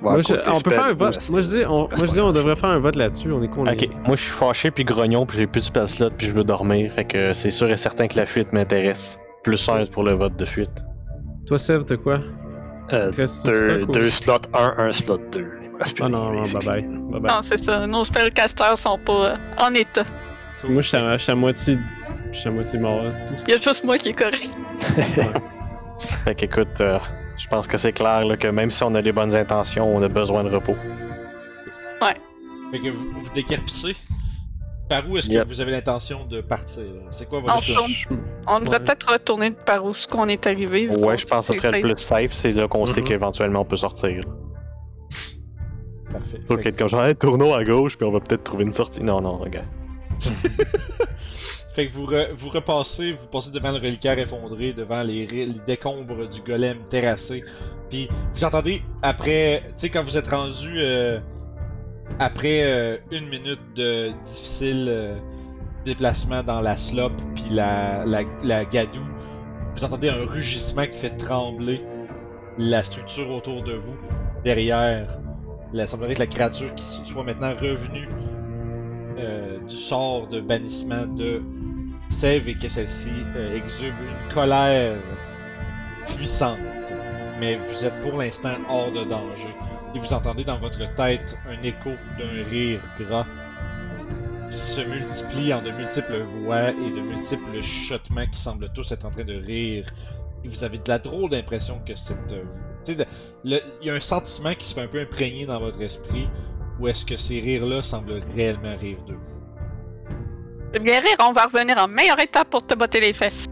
Moi, je- on peut faire un vote. Moi je dis, on, moi, je dis, on devrait faire un vote là-dessus. On est con. Ok, moi je suis fâché puis grognon, puis j'ai plus de spell slot, puis je veux dormir, fait que c'est sûr et certain que la fuite m'intéresse. Plus 1 pour le vote de fuite. Toi, Sev, t'as quoi? Euh, deux, slots 1, un slot 2. Il me reste plus Ah non, non, bye bye. Bye bye. Non, c'est ça. Nos spellcasters sont pas euh, en état. Moi, je suis à, moitié. Je suis à moitié mort. Il y a juste moi qui est correct. Fait qu'écoute, euh, je pense que c'est clair là, que même si on a des bonnes intentions, on a besoin de repos. Fait que vous, vous. Par où est-ce que Yep. vous avez l'intention de partir? C'est quoi On votre tourne. On devrait Ouais. peut-être retourner par où ce qu'on est arrivé. Ouais, je pense que ce serait le plus safe, c'est là qu'on sait Mhm. qu'éventuellement on peut sortir. Parfait. Faut quelqu'un genre, hey, tournons à gauche, puis on va peut-être trouver une sortie. Non, non, regarde. Fait que vous, re- vous repassez, vous passez devant le reliquaire effondré, devant les décombres du golem terrassé. Puis vous entendez après, tu sais, quand vous êtes rendu euh, après euh, une minute de difficile euh, déplacement dans la slope, puis la, la, la gadoue, vous entendez un rugissement qui fait trembler la structure autour de vous, derrière il semblerait que la créature qui soit maintenant revenue euh, du sort de bannissement de Sève et que celle-ci euh, exube une colère puissante. Mais vous êtes pour l'instant hors de danger. Et vous entendez dans votre tête un écho d'un rire gras qui se multiplie en de multiples voix et de multiples chuchotements qui semblent tous être en train de rire. Et vous avez de la drôle d'impression que cette... euh, il y a un sentiment qui se fait un peu imprégner dans votre esprit, ou est-ce que ces rires-là semblent réellement rire de vous? Bien rire, on va revenir en meilleur état pour te botter les fesses.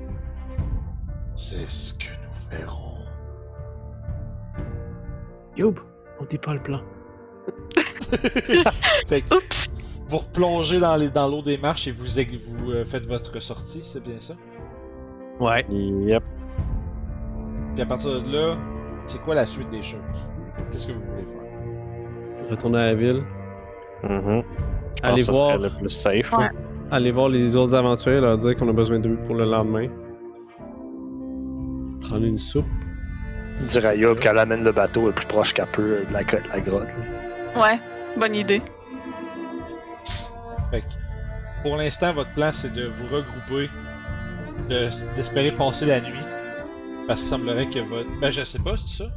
C'est ce que nous verrons. Youb, on dit pas le plan. Fait que Oups! vous replongez dans les- dans l'eau des marches et vous, euh, faites votre sortie, c'est bien ça? Ouais. Yep. Puis à partir de là, c'est quoi la suite des choses? Qu'est-ce que vous voulez faire? Retourner à la ville. Mhm. Pense Aller voir, le plus safe. Ouais. aller voir les autres aventuriers, leur dire qu'on a besoin d'eux pour le lendemain. Prendre une soupe. Dire à Yob qu'elle amène le bateau le plus proche qu'elle peut de la, de la grotte. là. Ouais, bonne idée. Fait que, pour l'instant, votre plan c'est de vous regrouper, de- d'espérer passer la nuit. Parce qu'il semblerait que votre. Ben, je sais pas, c'est ça?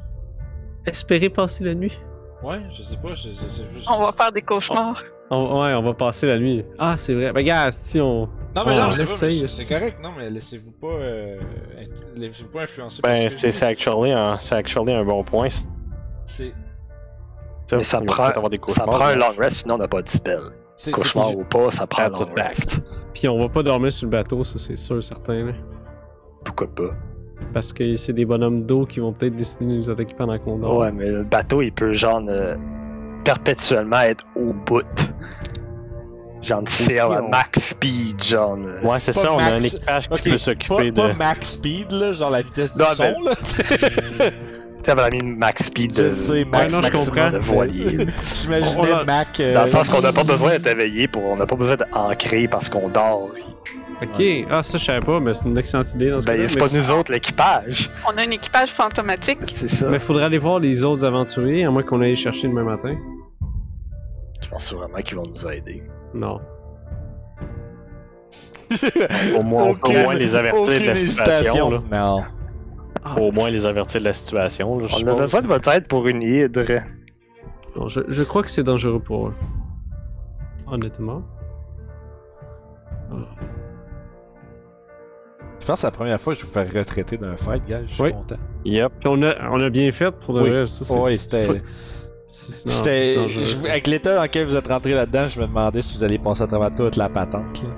Espérer passer la nuit. Ouais, je sais pas, je, je- c'est juste. On va faire des cauchemars. On- ouais, on va passer la nuit. Ah, c'est vrai. Ben, regarde, si on. Non, mais non, on c'est pas- essaye, c'est aussi. c'est correct, non, mais laissez-vous pas. Euh, laissez-vous pas influencer par Ben, ce que c'est dis. actually, un- c'est actually un bon point. ça. C'est. Mais ça Il va prend, peut-être avoir des ça prend un mais- long rest, sinon on n'a pas de spell. c'est- Cauchemar ou pas, ça prend un long rest. Puis on va pas dormir sur le bateau, ça c'est sûr, certain. Là. Pourquoi pas? Parce que c'est des bonhommes d'eau qui vont peut-être décider de nous attaquer pendant qu'on dort. Ouais, mais le bateau, il peut genre perpétuellement être au bout. Genre, c'est à max speed, genre. Ouais, c'est ça, on a un équipage qui peut s'occuper de. pas max speed, là, genre la vitesse du Non, son, mais- là. Tu sais, elle a mis une max speed de, Je sais, max non, je maximum comprends. de voilier. J'imaginais Mac. euh, Dans le sens qu'on n'a pas besoin d'être éveillé pour. On n'a pas besoin d'ancrer parce qu'on dort. Ok, ah ça je savais pas, mais c'est une excellente idée dans ce Ben, cas-là. c'est pas nous autres, l'équipage. On a un équipage fantomatique. C'est ça. Mais faudrait aller voir les autres aventuriers, à moins qu'on aille chercher demain matin. Je pense vraiment qu'ils vont nous aider? Non. Au moins, on peut au moins les avertir de la situation. Là. Non. Au moins les avertir de la situation. Là, On a besoin de votre aide pour une hydre. Non, je, je crois que c'est dangereux pour eux. Honnêtement. Ah. Je pense que c'est la première fois que je vous fais retraiter d'un fight, gars. Je suis Oui. content. Yep. Puis on a, on a bien fait pour de Oui. vrai. Ça, Ouais, c'était. J'étais- avec l'état dans lequel vous êtes rentré là-dedans, je me demandais si vous alliez passer à travers toute la patente. Là.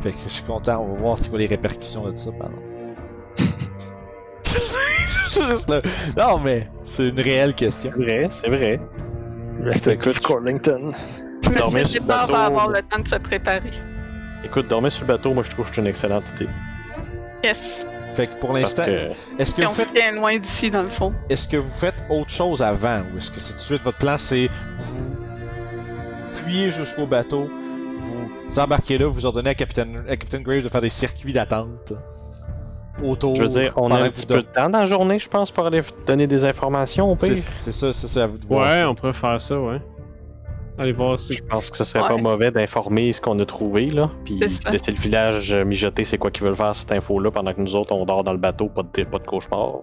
Fait que je suis content, on va voir c'est quoi les répercussions de ça, pardon. Juste là. Non, mais c'est une réelle question. C'est vrai, c'est vrai. Rest in peace, Corlington. Dormir sur le Départ va bateau. avoir le temps de se préparer. Écoute, dormir sur le bateau, moi je trouve que c'est une excellente idée. Yes. Fait que pour l'instant, que est-ce que Et vous on faites loin d'ici, dans le fond. est-ce que vous faites autre chose avant ou est-ce que c'est tout de suite votre plan c'est vous fuyez jusqu'au bateau, vous embarquez là, vous ordonnez à Capitaine à Captain Graves de faire des circuits d'attente autour. je veux dire, on a un petit peu de temps dans la journée, je pense, pour aller donner des informations au C'est pire. c'est ça, c'est ça à vous de voir. Ouais, ça. on pourrait faire ça, ouais. Allez voir si. Je pense que ce serait pas mauvais d'informer ce qu'on a trouvé, là, puis laisser le village euh, mijoter c'est quoi qu'ils veulent faire cette info-là pendant que nous autres on dort dans le bateau, pas de, pas de cauchemar.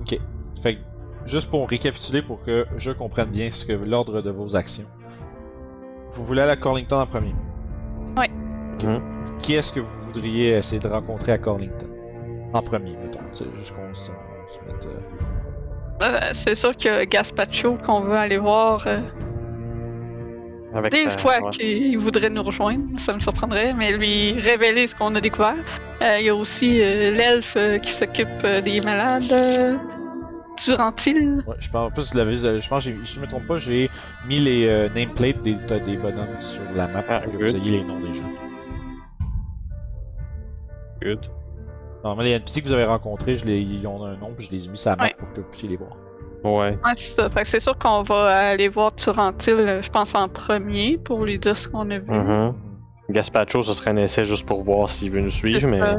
Ok. Fait que, juste pour récapituler pour que je comprenne bien ce que l'ordre de vos actions. Vous voulez aller à Corlington en premier? Ouais. Mhm. Qui est-ce que vous voudriez essayer de rencontrer à Corlington En premier, mettons. Tu sais, juste qu'on se, on se mette. euh, Euh, c'est sûr que Gaspacho, qu'on veut aller voir, euh, Avec des sa- fois ouais. qu'il voudrait nous rejoindre, ça me surprendrait, mais lui révéler ce qu'on a découvert. Euh, Il y a aussi euh, l'elfe euh, qui s'occupe euh, des malades. Euh, Durant-il Ouais, je pense, en plus, vous l'avez- je pense, que j'ai- si je me trompe pas, j'ai mis les euh, nameplates des, des bonhommes sur la map Ah, pour que good. vous ayez les noms des gens. Good. Normalement, les NPC que vous avez rencontrés, je les, ils ont un nom, puis je les ai mis sur la map Ouais. pour que vous puissiez les voir. Ouais. Ouais, c'est ça. Fait que c'est sûr qu'on va aller voir Turantil, euh, je pense, en premier pour lui dire ce qu'on a vu. Mhm. Gaspacho, ce serait un essai juste pour voir s'il veut nous suivre, C'est mais ça.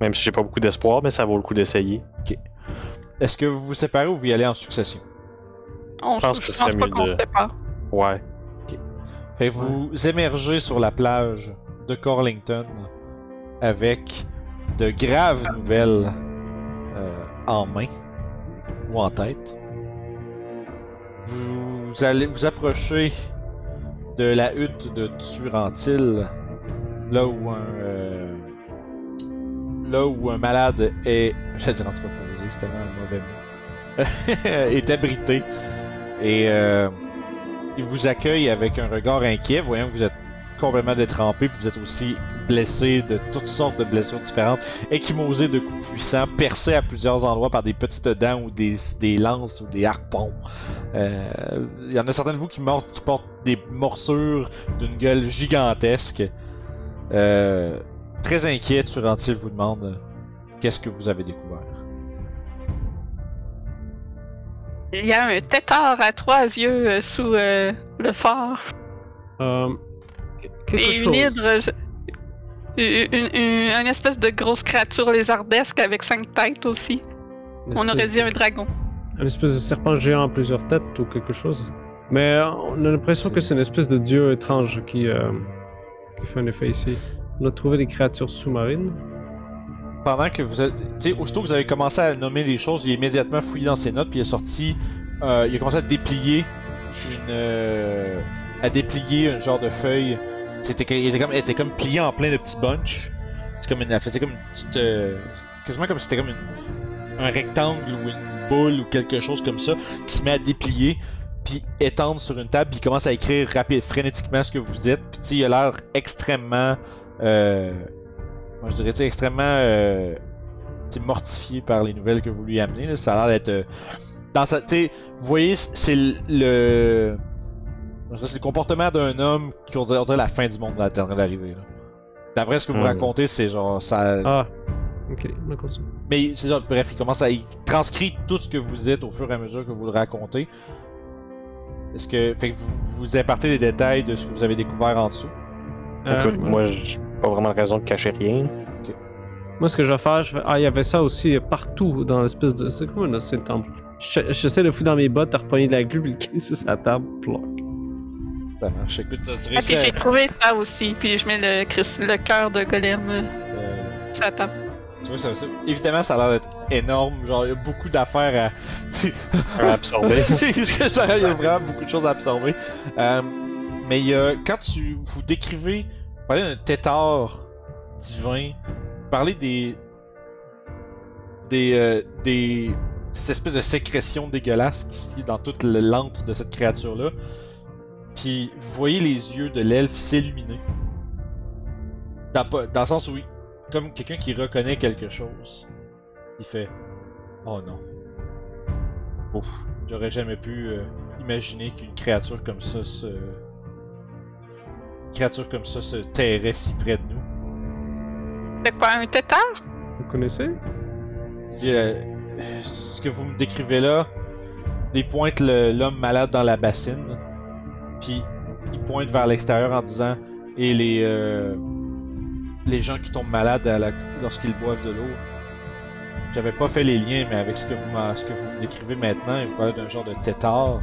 même si j'ai pas beaucoup d'espoir, mais ça vaut le coup d'essayer. Est-ce que vous vous séparez ou vous y allez en succession? On Je pense que c'est pas mieux de- se sépare. Ouais. Fait que vous émergez sur la plage de Corlington avec de graves nouvelles euh, en main ou en tête. Vous allez vous approcher de la hutte de Turantil, là où un euh, malade est, j'allais dire un mauvais mot, est abrité et euh, il vous accueille avec un regard inquiet, voyant que vous êtes complètement détrempé, puis vous êtes aussi blessé de toutes sortes de blessures différentes, échymosé de coups puissants, percé à plusieurs endroits par des petites dents ou des, des lances ou des harpons. Euh, Il y en a certains de vous qui, qui portent des morsures d'une gueule gigantesque. Euh, très inquiet, Turantil vous demande euh, qu'est-ce que vous avez découvert? Il y a un tétard à trois yeux euh, sous euh, le phare. Euh, quelque Et chose. une hydre. je- Une, une- une- une espèce de grosse créature lézardesque avec cinq têtes aussi. On aurait dit un dragon. Un espèce de serpent géant à plusieurs têtes ou quelque chose. Mais on a l'impression que c'est une espèce de dieu étrange qui, euh, qui fait un effet ici. On a trouvé des créatures sous-marines. pendant que vous êtes. Tu sais, aussitôt que vous avez commencé à nommer les choses, il a immédiatement fouillé dans ses notes, puis il a sorti. euh, il a commencé à déplier une. euh, à déplier un genre de feuille. C'était, était comme, comme plié en plein de petits bunches. C'est comme une. Elle comme une petite. euh, quasiment comme c'était comme une, un rectangle ou une boule ou quelque chose comme ça, qui se met à déplier, puis étendre sur une table, puis il commence à écrire rapide, frénétiquement ce que vous dites, puis tu il a l'air extrêmement. Euh, moi je dirais extrêmement euh, mortifié par les nouvelles que vous lui amenez. Ça a l'air d'être dans sa. tu vous voyez, c'est le. le- c'est le comportement d'un homme qui on dirait, on dirait la fin du monde est en train d'arriver. là. D'après ce que vous racontez, c'est genre ça. Ah, ok, on continue. Mais c'est ça, bref, il commence à. Il transcrit tout ce que vous dites au fur et à mesure que vous le racontez. Est-ce que. Fait que vous, vous apportez des détails de ce que vous avez découvert en dessous? Euh, Écoute, moi, j'ai pas vraiment de raison de cacher rien. Moi, ce que je vais faire, je vais... Ah, il y avait ça aussi euh, partout dans l'espèce de. C'est comme un ancien temple? Je- J'essaie de fouiller dans mes bottes, de repogner de la glu, puis le crisser sur la table, ploc. Ça marche. Écoute, tu Ah, réussis puis à- j'ai trouvé ça aussi, puis je mets le, le cœur de golem euh, euh, sur la table. Tu vois, ça, ça- évidemment, ça a l'air d'être énorme. Genre, il y a beaucoup d'affaires à. À absorber. ça, il y a vraiment beaucoup de choses à absorber. Euh, mais a, quand tu vous décrivez, vous parlez d'un tétard divin, vous parlez des. des. euh, des. cette espèce de sécrétion dégueulasse qui est dans toute lente de cette créature-là. Puis vous voyez les yeux de l'elfe s'illuminer. Dans, dans le sens où, il- comme quelqu'un qui reconnaît quelque chose, il fait Oh non. Ouf. J'aurais jamais pu euh, imaginer qu'une créature comme ça se. Une créature comme ça se tairait si près de nous. C'est quoi, un tétard? Vous connaissez? Euh, ce que vous me décrivez là, il pointe le- l'homme malade dans la bassine, puis il pointe vers l'extérieur en disant et les euh, les gens qui tombent malades lorsqu'ils boivent de l'eau. J'avais pas fait les liens, mais avec ce que vous ce que vous me décrivez maintenant, vous parlez d'un genre de tétard.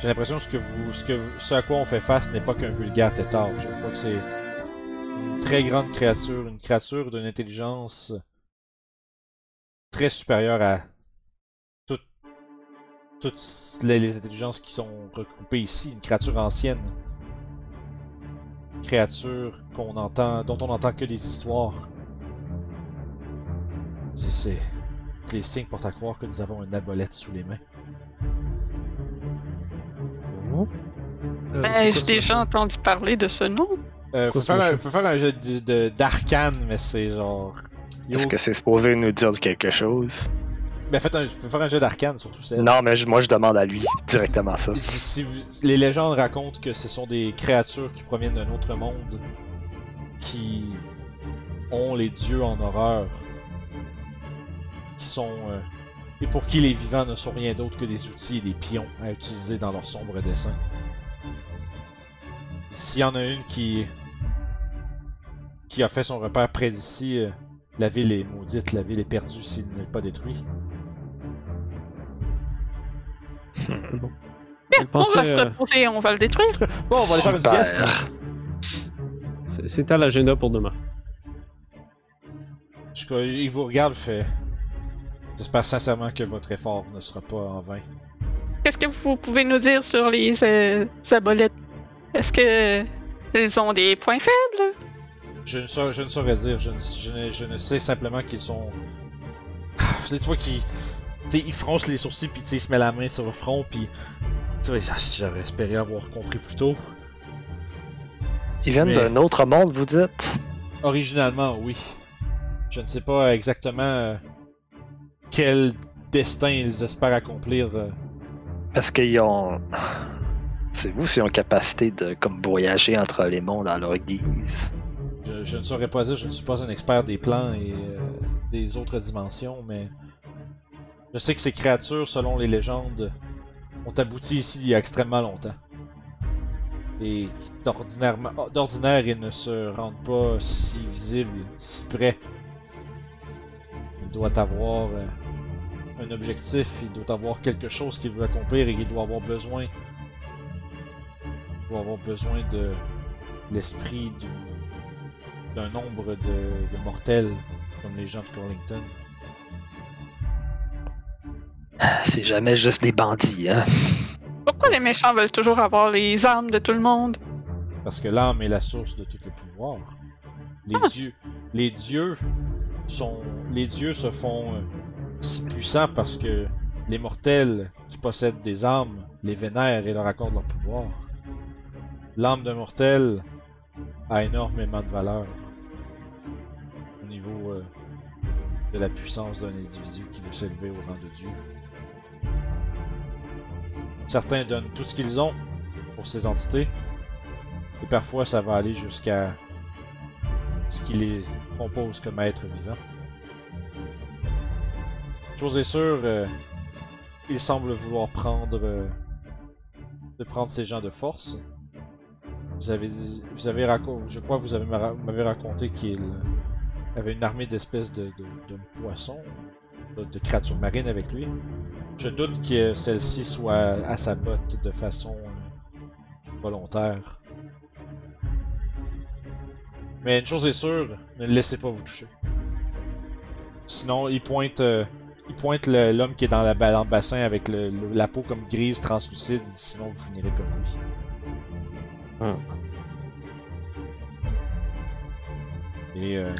J'ai l'impression que ce que vous que ce à quoi on fait face n'est pas qu'un vulgaire tétard. Je crois que c'est une très grande créature, une créature d'une intelligence très supérieure à toutes les, les intelligences qui sont regroupées ici. Une créature ancienne. Une créature qu'on entend, dont on n'entend que des histoires. C'est, Les signes portent à croire que nous avons un abolette sous les mains. Euh, Ben, j'ai déjà entendu parler de ce nom. Euh, quoi faut, faire un, faut faire un jeu de, de- d'arcane, mais c'est genre. Est-ce que c'est supposé nous dire quelque chose? Ben faites un, faire un jeu d'arcane surtout. c'est- Non, mais je- moi je demande à lui directement ça. Si, si vous- les légendes racontent que ce sont des créatures qui proviennent d'un autre monde qui ont les dieux en horreur, qui sont euh, et pour qui les vivants ne sont rien d'autre que des outils et des pions à utiliser dans leur sombre dessin. S'il y en a une qui qui a fait son repère près d'ici, euh, la ville est maudite, la ville est perdue s'il n'est pas détruit. Bon. Bien, on Pensez, va se euh, reposer on va le détruire. Bon, on va aller faire une sieste. C'est c'est à l'agenda pour demain. Je- il vous regarde, fait. J'espère sincèrement que votre effort ne sera pas en vain. Qu'est-ce que vous pouvez nous dire sur les euh, abolettes? Est-ce que ils ont des points faibles? Je ne, saurais, je ne saurais dire. Je ne, je ne- je ne sais simplement qu'ils sont. Ah, Tu vois qu'ils. Sais, ils froncent les sourcils, puis ils se met la main sur le front, puis. Tu ah, si j'avais espéré avoir compris plus tôt. Ils viennent Mais- d'un autre monde, vous dites? Originalement, oui. Je ne sais pas exactement euh, quel destin ils espèrent accomplir. euh. Est-ce qu'ils ont. C'est vous s'ils ont capacité de comme voyager entre les mondes à leur guise? Je, je ne saurais pas dire, je ne suis pas un expert des plans et euh, des autres dimensions, mais je sais que ces créatures, selon les légendes, ont abouti ici il y a extrêmement longtemps. Et d'ordinairement- d'ordinaire, ils ne se rendent pas si visibles, si près. Il doit avoir euh, un objectif, il doit avoir quelque chose qu'il veut accomplir et il doit avoir besoin. Il doit avoir besoin de l'esprit du d'un nombre de, de mortels comme les gens de Corlington. C'est jamais juste des bandits, hein? Pourquoi les méchants veulent toujours avoir les armes de tout le monde? Parce que l'âme est la source de tout le pouvoir. Les Ah. dieux, les dieux sont, les dieux se font euh, si puissants parce que les mortels qui possèdent des âmes les vénèrent et leur accordent leur pouvoir. L'âme d'un mortel a énormément de valeur au niveau euh, de la puissance d'un individu qui veut s'élever au rang de Dieu. Certains donnent tout ce qu'ils ont pour ces entités, et parfois ça va aller jusqu'à ce qui les compose comme êtres vivants. Chose est sûre, euh, il semble vouloir prendre euh, de prendre ces gens de force. Vous avez vous je crois que vous avez m'a- m'avez raconté qu'il avait une armée d'espèces de, poissons, de créatures marines avec lui. Je doute que celle-ci soit à sa botte de façon euh, volontaire. Mais une chose est sûre, ne le laissez pas vous toucher. Sinon, il pointe, euh, il pointe l'homme qui est dans, la, dans le bassin avec le- le- la peau comme grise, translucide. Sinon, vous finirez comme lui. Hmm. Et euh,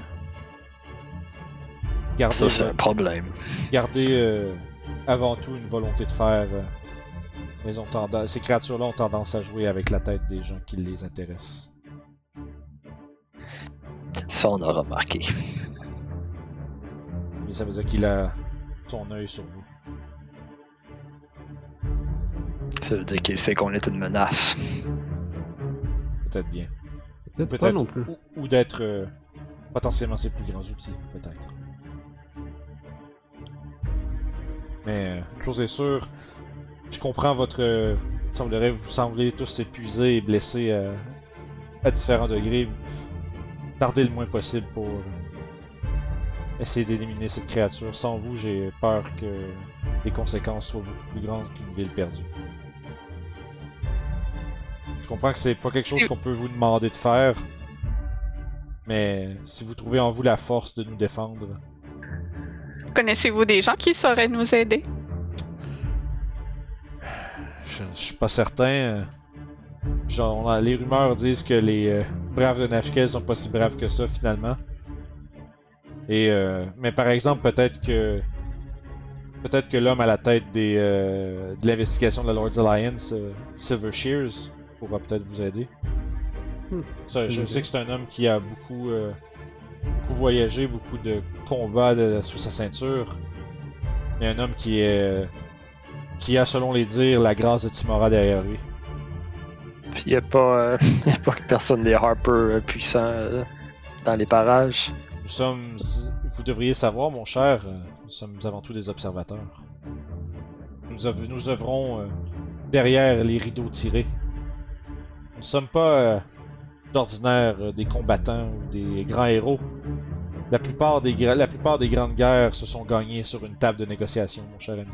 gardez, Ça, c'est un problème. gardez euh, avant tout une volonté de faire. euh, ont tendance, ces créatures-là ont tendance à jouer avec la tête des gens qui les intéressent. Ça, on a remarqué. Et ça veut dire qu'il a son œil sur vous. Ça veut dire qu'il sait qu'on est une menace. Peut-être bien. Peut-être pas Peut-être. non plus. Ou, ou d'être euh, potentiellement ses plus grands outils, peut-être. Mais euh, une chose est sûre, je comprends votre. euh, semblerait vous semblez tous épuisés et blessés euh, à différents degrés. Tardez le moins possible pour euh, essayer d'éliminer cette créature. Sans vous, j'ai peur que les conséquences soient beaucoup plus grandes qu'une ville perdue. Je comprends que c'est pas quelque chose qu'on peut vous demander de faire. Mais si vous trouvez en vous la force de nous défendre, Connaissez-vous des gens qui sauraient nous aider? je, je suis pas certain. euh, Genre, les rumeurs disent que les euh, braves de Nashkel sont pas si braves que ça finalement. Et euh, mais par exemple, peut-être que peut-être que l'homme à la tête des euh, de l'investigation de la Lord's Alliance, euh, Silver Shears, pourra peut-être vous aider. Hmm, Ça, je sais que c'est un homme qui a beaucoup, euh, beaucoup voyagé, beaucoup de combats de- sous sa ceinture. Mais un homme qui est, euh, qui a, selon les dires, la grâce de Timora derrière lui. Puis y a pas, euh, y a pas personne des Harper euh, puissants euh, dans les parages. Nous sommes, vous devriez savoir, mon cher, nous sommes avant tout des observateurs. Nous, œuv- nous œuvrons euh, derrière les rideaux tirés. Nous ne sommes pas d'ordinaire des combattants ou des grands héros. La plupart, des gra- la plupart des grandes guerres se sont gagnées sur une table de négociation, mon cher ami.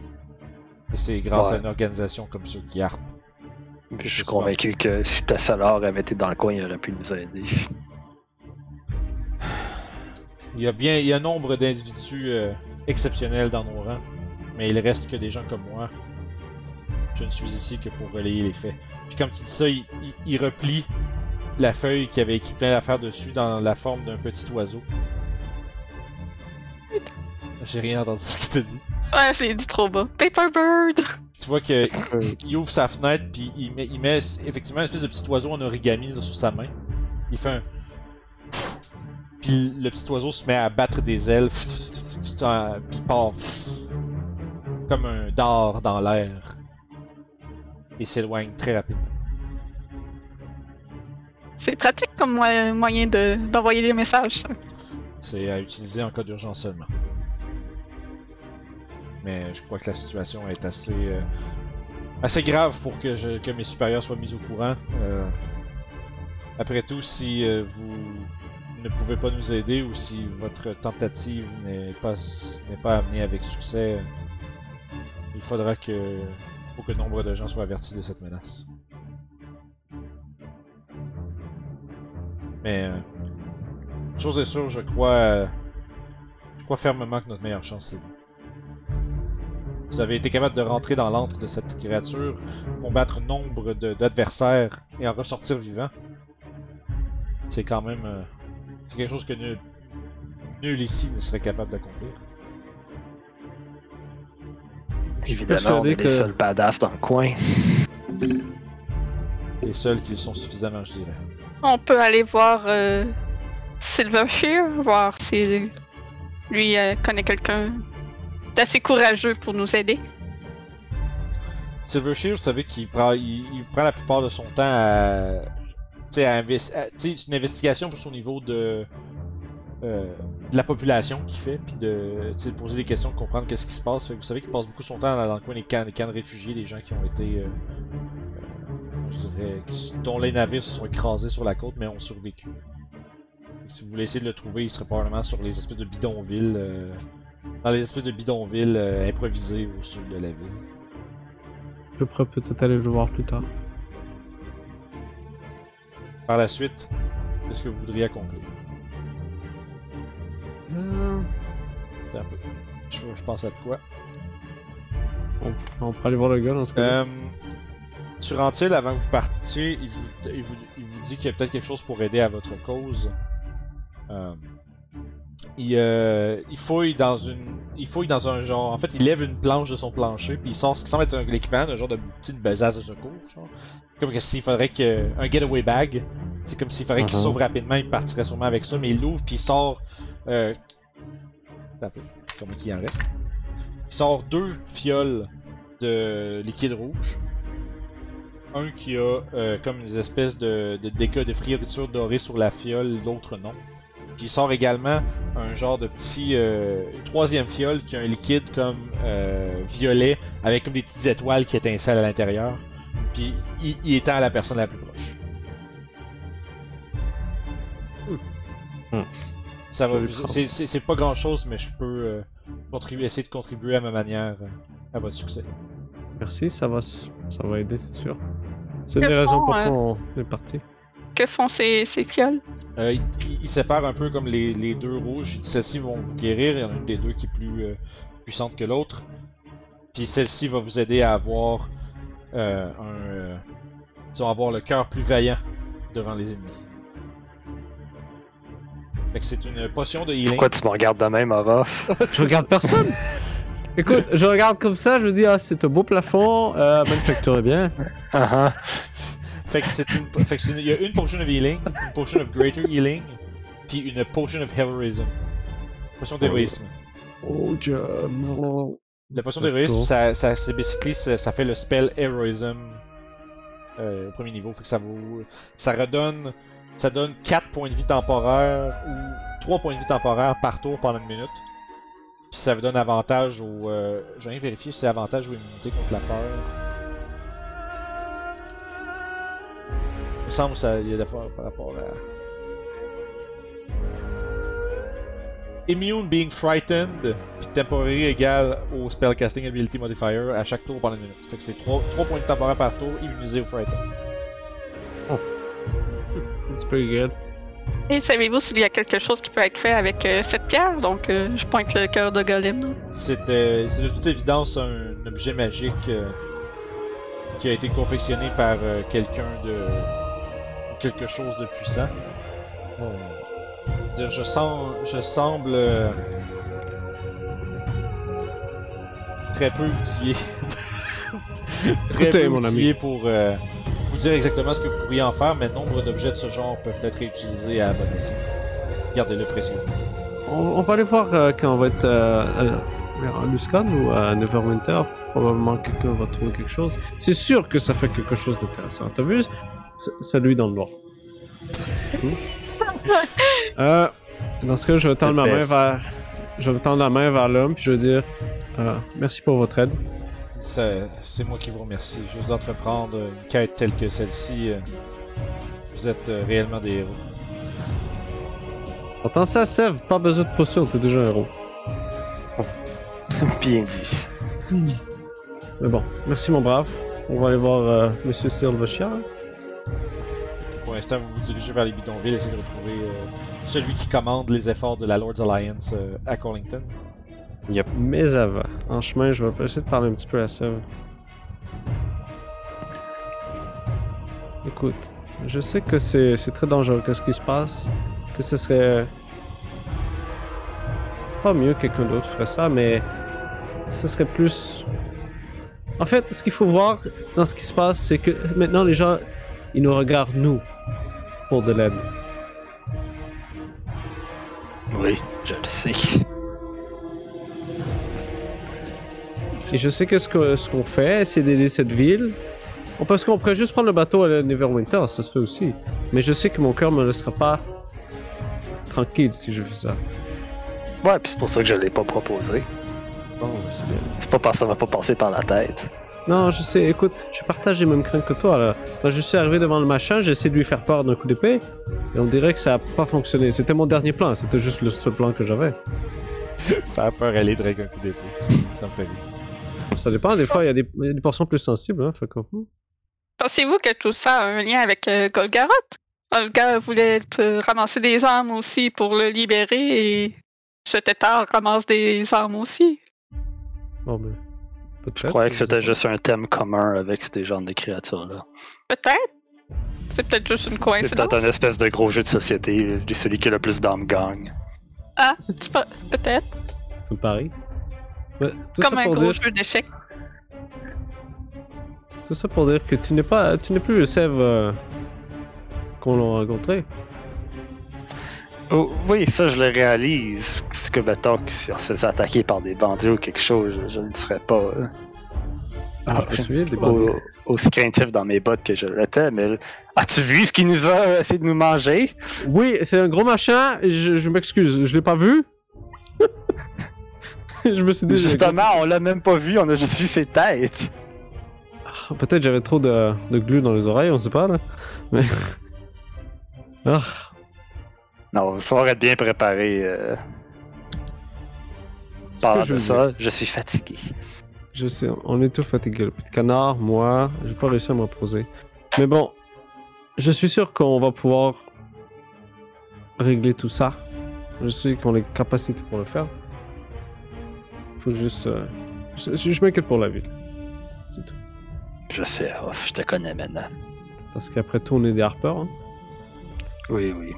Et c'est grâce à une organisation comme ceux qui. Puis je suis convaincu que si Tassalar avait été dans le coin, il aurait pu nous aider. Il y a bien, il y a nombre d'individus euh, exceptionnels dans nos rangs, mais il reste que des gens comme moi. Je ne suis ici que pour relayer les faits. Puis comme tu dis ça, il, il- il replie la feuille qui avait écrit plein d'affaires dessus dans la forme d'un petit oiseau. J'ai rien entendu ce qu'il te dit. Ouais, je l'ai dit trop bas. Paper Bird! Tu vois que il ouvre sa fenêtre puis il met, il met effectivement une espèce de petit oiseau en origami sur sa main. Il fait un puis le petit oiseau se met à battre des ailes puis il part comme un dard dans l'air et s'éloigne très rapidement. C'est pratique comme mo- moyen de- d'envoyer des messages, ça. C'est à utiliser en cas d'urgence seulement. Mais je crois que la situation est assez euh, assez grave pour que, que mes supérieurs soient mis au courant. Euh, après tout, si euh, vous ne pouvez pas nous aider ou si votre tentative n'est pas pas amenée avec succès, il faudra que faut que nombre de gens soient avertis de cette menace. Mais Chose est sûre, je crois. euh, je crois fermement que notre meilleure chance, c'est vous. Vous avez été capable de rentrer dans l'antre de cette créature, combattre nombre de- d'adversaires et en ressortir vivant. C'est quand même. euh, c'est quelque chose que nul, nul ici ne serait capable d'accomplir. Évidemment, on est que- les seuls badass dans le coin. Les seuls qui le sont suffisamment, je dirais. On peut aller voir euh, Silvershear, voir si lui euh, connaît quelqu'un d'assez courageux pour nous aider. Silvershield, vous savez qu'il prend, il, prend la plupart de son temps à, c'est une investigation pour son niveau de, euh, de la population qu'il fait, puis de, poser des questions, de comprendre qu'est-ce qui se passe. Vous savez qu'il passe beaucoup son temps dans, dans le coin des camps, des de réfugiés, des gens qui ont été, euh, je dirais, dont les navires se sont écrasés sur la côte, mais ont survécu. Si vous voulez essayer de le trouver, il serait probablement sur les espèces de bidonvilles, euh, dans les espèces de bidonvilles euh, improvisées au sud de la ville. Je pourrais peut-être aller le voir plus tard. Par la suite, qu'est-ce que vous voudriez accomplir? Euh, Attends un peu. Je, je pense à de quoi on, on peut aller voir le gars dans ce cas-là. euh, Sur Antil, avant que vous partiez, il vous, il vous, il vous dit qu'il y a peut-être quelque chose pour aider à votre cause. Euh, il, euh, il fouille dans une. Il fouille dans un genre. En fait, il lève une planche de son plancher, puis il sort ce qui semble être un- l'équivalent d'un genre de petite besace de secours. Genre. Comme s'il faudrait que. Un getaway bag. C'est comme s'il faudrait qu'il Mhm. sauve rapidement, il partirait sûrement avec ça, mais il l'ouvre, puis il sort. Euh, combien qu'il en reste? Il sort deux fioles de liquide rouge. Un qui a euh, comme des espèces de, de dégâts de frioriture dorée sur la fiole, l'autre non. Puis il sort également un genre de petit. euh, troisième fiole qui a un liquide comme euh, violet avec comme des petites étoiles qui étincellent à l'intérieur. Puis il, il étend à la personne la plus proche. Hmm. Ça va c'est- pas grand chose, mais je peux euh, contribuer, essayer de contribuer à ma manière euh, à votre succès. Merci, ça va, s- ça va aider, c'est sûr. C'est une des raisons pourquoi on est parti. Que font ces, ces fioles? Euh, il, il- il sépare un peu comme les, les deux rouges. Celles-ci vont vous guérir. Il y en a une des deux qui est plus euh, puissante que l'autre. Puis celle-ci va vous aider à avoir euh, un, euh, disons, avoir le cœur plus vaillant devant les ennemis. Fait que c'est une potion de healing. Pourquoi tu me regardes de même, Orof? Je regarde personne! Écoute, je regarde comme ça, je me dis, ah, c'est un beau plafond, euh, manufacture bien. Ah, ah. Fait que c'est une, fait que une- il y a une potion of healing, une potion of greater healing, puis une potion of heroism. Potion d'héroïsme. Oh, Dieu. La potion d'héroïsme, ça, ça, c'est basically, ça, ça fait le spell Heroism euh, au premier niveau. Fait que ça vous. Ça redonne. Ça donne 4 points de vie temporaires ou 3 points de vie temporaires par tour pendant une minute. Puis ça vous donne avantage au. Euh, je vais vérifier si c'est avantage ou immunité contre la peur. Me semble que ça y a d'affaires par rapport à. immune being frightened, puis temporary égale au spellcasting ability modifier à chaque tour pendant une minute. Fait que c'est 3, points de temporaire par tour, immunisé au frightened. It's pretty good. Et savez-vous s'il y a quelque chose qui peut être fait avec euh, cette pierre? Donc, euh, je pointe le cœur de golem. C'est euh, c'est de toute évidence un objet magique euh, qui a été confectionné par euh, quelqu'un de. Quelque chose de puissant. Dire, je, sens, je semble euh, très peu outillé. très Écoutez, peu mon ami. outillé pour euh, vous dire exactement ce que vous pourriez en faire, mais nombre d'objets de ce genre peuvent être réutilisés à bon escient. Gardez-le précieux. On, on va aller voir euh, quand on va être euh, à, Luskan ou à Neverwinter. Probablement quelqu'un va trouver quelque chose. C'est sûr que ça fait quelque chose d'intéressant. T'as vu? Celui dans le noir? Euh, dans ce cas, je vais tendre ma main vers. Je vais tendre la main vers l'homme, puis je vais dire euh, merci pour votre aide. C'est moi qui vous remercie. Juste d'entreprendre une quête telle que celle-ci, euh, vous êtes réellement des héros. Entends ça, Sev, pas besoin de potion, t'es déjà un héros. Bien dit. Mais bon, merci mon brave. On va aller voir euh, Monsieur Silvershire. Pour l'instant, vous vous dirigez vers les bidonvilles, essayez de retrouver euh, celui qui commande les efforts de la Lord's Alliance euh, à Collington. Mais avant, en chemin, je vais essayer de parler un petit peu à Sev. Écoute, je sais que c'est très dangereux, qu'est-ce qui se passe, que ce serait pas mieux que quelqu'un d'autre ferait ça, mais ce serait plus. En fait, ce qu'il faut voir dans ce qui se passe, c'est que maintenant les gens, ils nous regardent nous pour de l'aide. Oui, je le sais. Et je sais que ce que- ce qu'on fait, c'est d'aider cette ville. Parce qu'on pourrait juste prendre le bateau à Neverwinter, ça se fait aussi. Mais je sais que mon cœur me laissera pas tranquille si je fais ça. Ouais, puis c'est pour ça que je l'ai pas proposé. Bon, c'est bien. C'est pas parce que ça m'a pas passé par la tête. Non, je sais, écoute, je partage les mêmes craintes que toi. Là. Quand je suis arrivé devant le machin, j'ai essayé de lui faire peur d'un coup d'épée. Et on dirait que ça a pas fonctionné. C'était mon dernier plan, c'était juste le seul plan que j'avais. Faire peur aller avec un coup d'épée. Ça, me fait rire. Ça dépend, des fois, il y, a des- il y a des portions plus sensibles. Hein, fait hmm. Pensez-vous que tout ça a un lien avec euh, Golgaroth? Olga voulait euh, ramasser des armes aussi pour le libérer et ce tétard ramasse des armes aussi. Bon, ben. Je croyais que c'était juste un thème commun avec ces genres de créatures-là. Peut-être. C'est peut-être juste une C'est coïncidence. peut-être un espèce de gros jeu de société. Celui qui a le plus d'âmes gagne. Ah, penses- peut-être. C'est un pari. Ouais, tout Comme ça un gros dire- jeu d'échecs. Tout ça pour dire que tu n'es pas, tu n'es plus le Sève euh, qu'on l'a rencontré. Oh, oui, ça je le réalise. C'est que mettons si on se faisait attaquer par des bandits ou quelque chose, je, je ne serais pas euh, Ah, je me souviens des bandits. au- aussi craintif dans mes bottes que je l'étais, mais as-tu vu ce qu'il nous a euh, essayé de nous manger? Oui, c'est un gros machin. Je, je m'excuse, je l'ai pas vu. je me suis dit. Justement, on l'a même pas vu, on a juste vu ses têtes. Ah, Peut-être j'avais trop de, de glu dans les oreilles, on sait pas là. Mais. Ah, Non, il faut être bien préparé. Euh, parlant je ça, je suis fatigué. je sais, on est tous fatigués. Le petit canard, moi, j'ai pas réussi à me reposer. Mais bon, je suis sûr qu'on va pouvoir régler tout ça. Je sais qu'on a les capacités pour le faire. Faut juste. euh, Je, je- je m'inquiète pour la ville. C'est tout. Je sais, oh, je te connais maintenant. Parce qu'après tout, on est des harpers. hein. Oui, oui.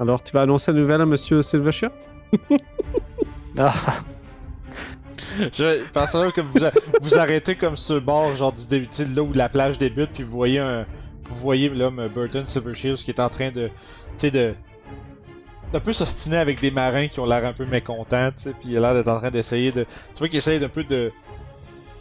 Alors, tu vas annoncer la nouvelle à Monsieur Silvershire Ah, Je que vous, vous arrêtez comme le bord, genre du début, là où la plage débute, puis vous voyez un, vous voyez l'homme Burton Silvershield qui est en train de, tu sais, de, d'un peu s'ostiner avec des marins qui ont l'air un peu mécontents, puis il a l'air d'être en train d'essayer de, tu vois qu'il essaye d'un peu de,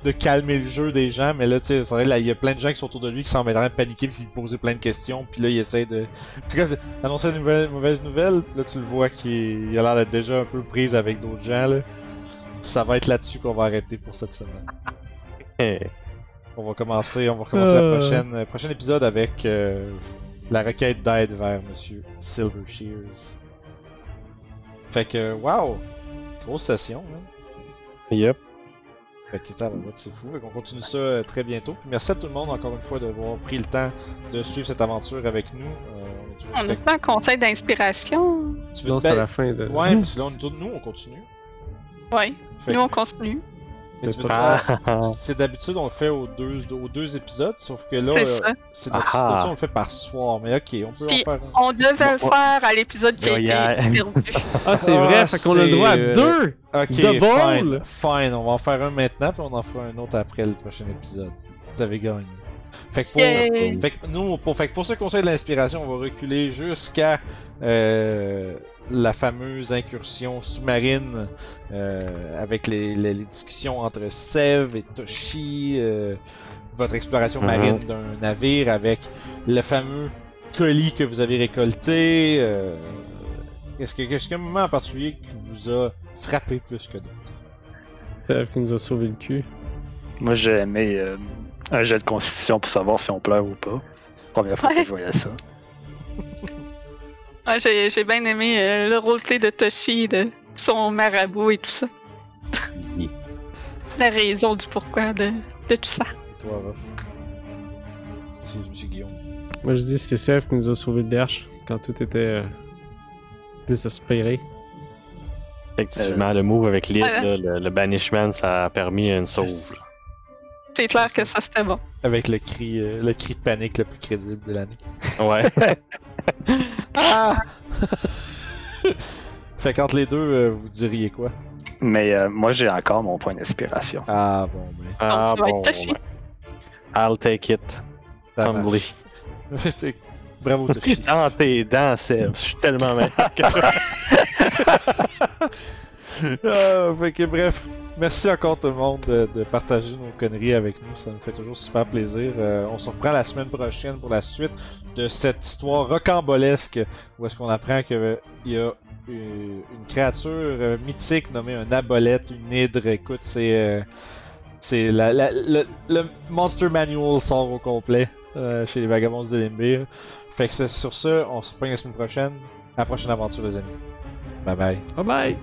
de calmer le jeu des gens, mais là, tu sais, là, il y a plein de gens qui sont autour de lui qui semblent être en train de paniquer puis de poser plein de questions, puis là, il essaie de, puis quand annoncer une nouvelle, mauvaise nouvelle, puis là, tu le vois qu'il il a l'air d'être déjà un peu prise avec d'autres gens, là. Ça va être là-dessus qu'on va arrêter pour cette semaine. On va commencer, on va recommencer Euh. la prochaine, euh, prochain épisode avec euh, la requête d'aide vers Monsieur Silver Shears. Fait que, wow! Grosse session, man. Yep. Fait que, putain, ben, c'est fou. Fait qu'on continue ça euh, très bientôt. Puis merci à tout le monde, encore une fois, d'avoir pris le temps de suivre cette aventure avec nous. Euh, on n'a pas un conseil d'inspiration. Tu veux Non, c'est la fin de. Ouais, que là, on, nous, on continue. Ouais. Fait Nous, on continue. Mais tu veux ah, C'est d'habitude, on le fait aux deux, aux deux épisodes, sauf que là, C'est euh, ça. c'est notre- Ah. d'habitude, on le fait par soir. Mais ok, on peut Puis- en faire un. On devait le faire à l'épisode qui a été perdu. Ah, c'est Ah, vrai, fait qu'on a le droit à c'est, euh, deux! Ok, fine, fine. On va en faire un maintenant, puis on en fera un autre après le prochain épisode. Vous avez gagné. Fait que pour, Yay. fait que nous, pour, fait que pour ce conseil de l'inspiration, on va reculer jusqu'à euh, la fameuse incursion sous-marine euh, avec les, les- les discussions entre Sev et Toshi, euh, votre exploration Mhm. marine d'un navire avec le fameux colis que vous avez récolté. euh, Est-ce qu'il y a un moment en particulier qui vous a frappé plus que d'autres? Elle qui nous a sauvé le cul. Moi, j'ai aimé euh, un jet de constitution pour savoir si on pleure ou pas. Première fois Ouais. que je voyais ça. Ouais, j'ai, j'ai bien aimé euh, le roleplay de Toshi, de son marabout et tout ça. La raison du pourquoi de, de tout ça. Et toi, Ruff? C'est Monsieur Guillaume. Moi, je dis c'est Seth qui nous a sauvé le derche quand tout était euh, désespéré. Effectivement, le move avec Lid, là, le, le banishment, ça a permis une sauve. C'est clair que ça c'était bon. Avec le cri, euh, le cri de panique le plus crédible de l'année. Ouais. Ah! fait qu'entre les deux, euh, vous diriez quoi? Mais euh, moi, j'ai encore mon point d'inspiration. Ah bon, ben. ah bon. Toshi. ben, I'll take it. Humbly. Bravo, Toshi. Dans tes dents, Seb. Je suis tellement meilleur que. Ah, bref, merci encore tout le monde de, partager nos conneries avec nous, ça nous fait toujours super plaisir. Euh, on se reprend la semaine prochaine pour la suite de cette histoire rocambolesque où est-ce qu'on apprend qu'il y a une, une créature euh, mythique nommée un abolette, une hydre. Écoute, c'est euh, c'est la, le, Monster Manual sort au complet euh, chez les Vagabonds de Limbir. Fait que c'est sur ce, on se reprend la semaine prochaine. À la prochaine aventure les amis. Bye bye. Bye bye!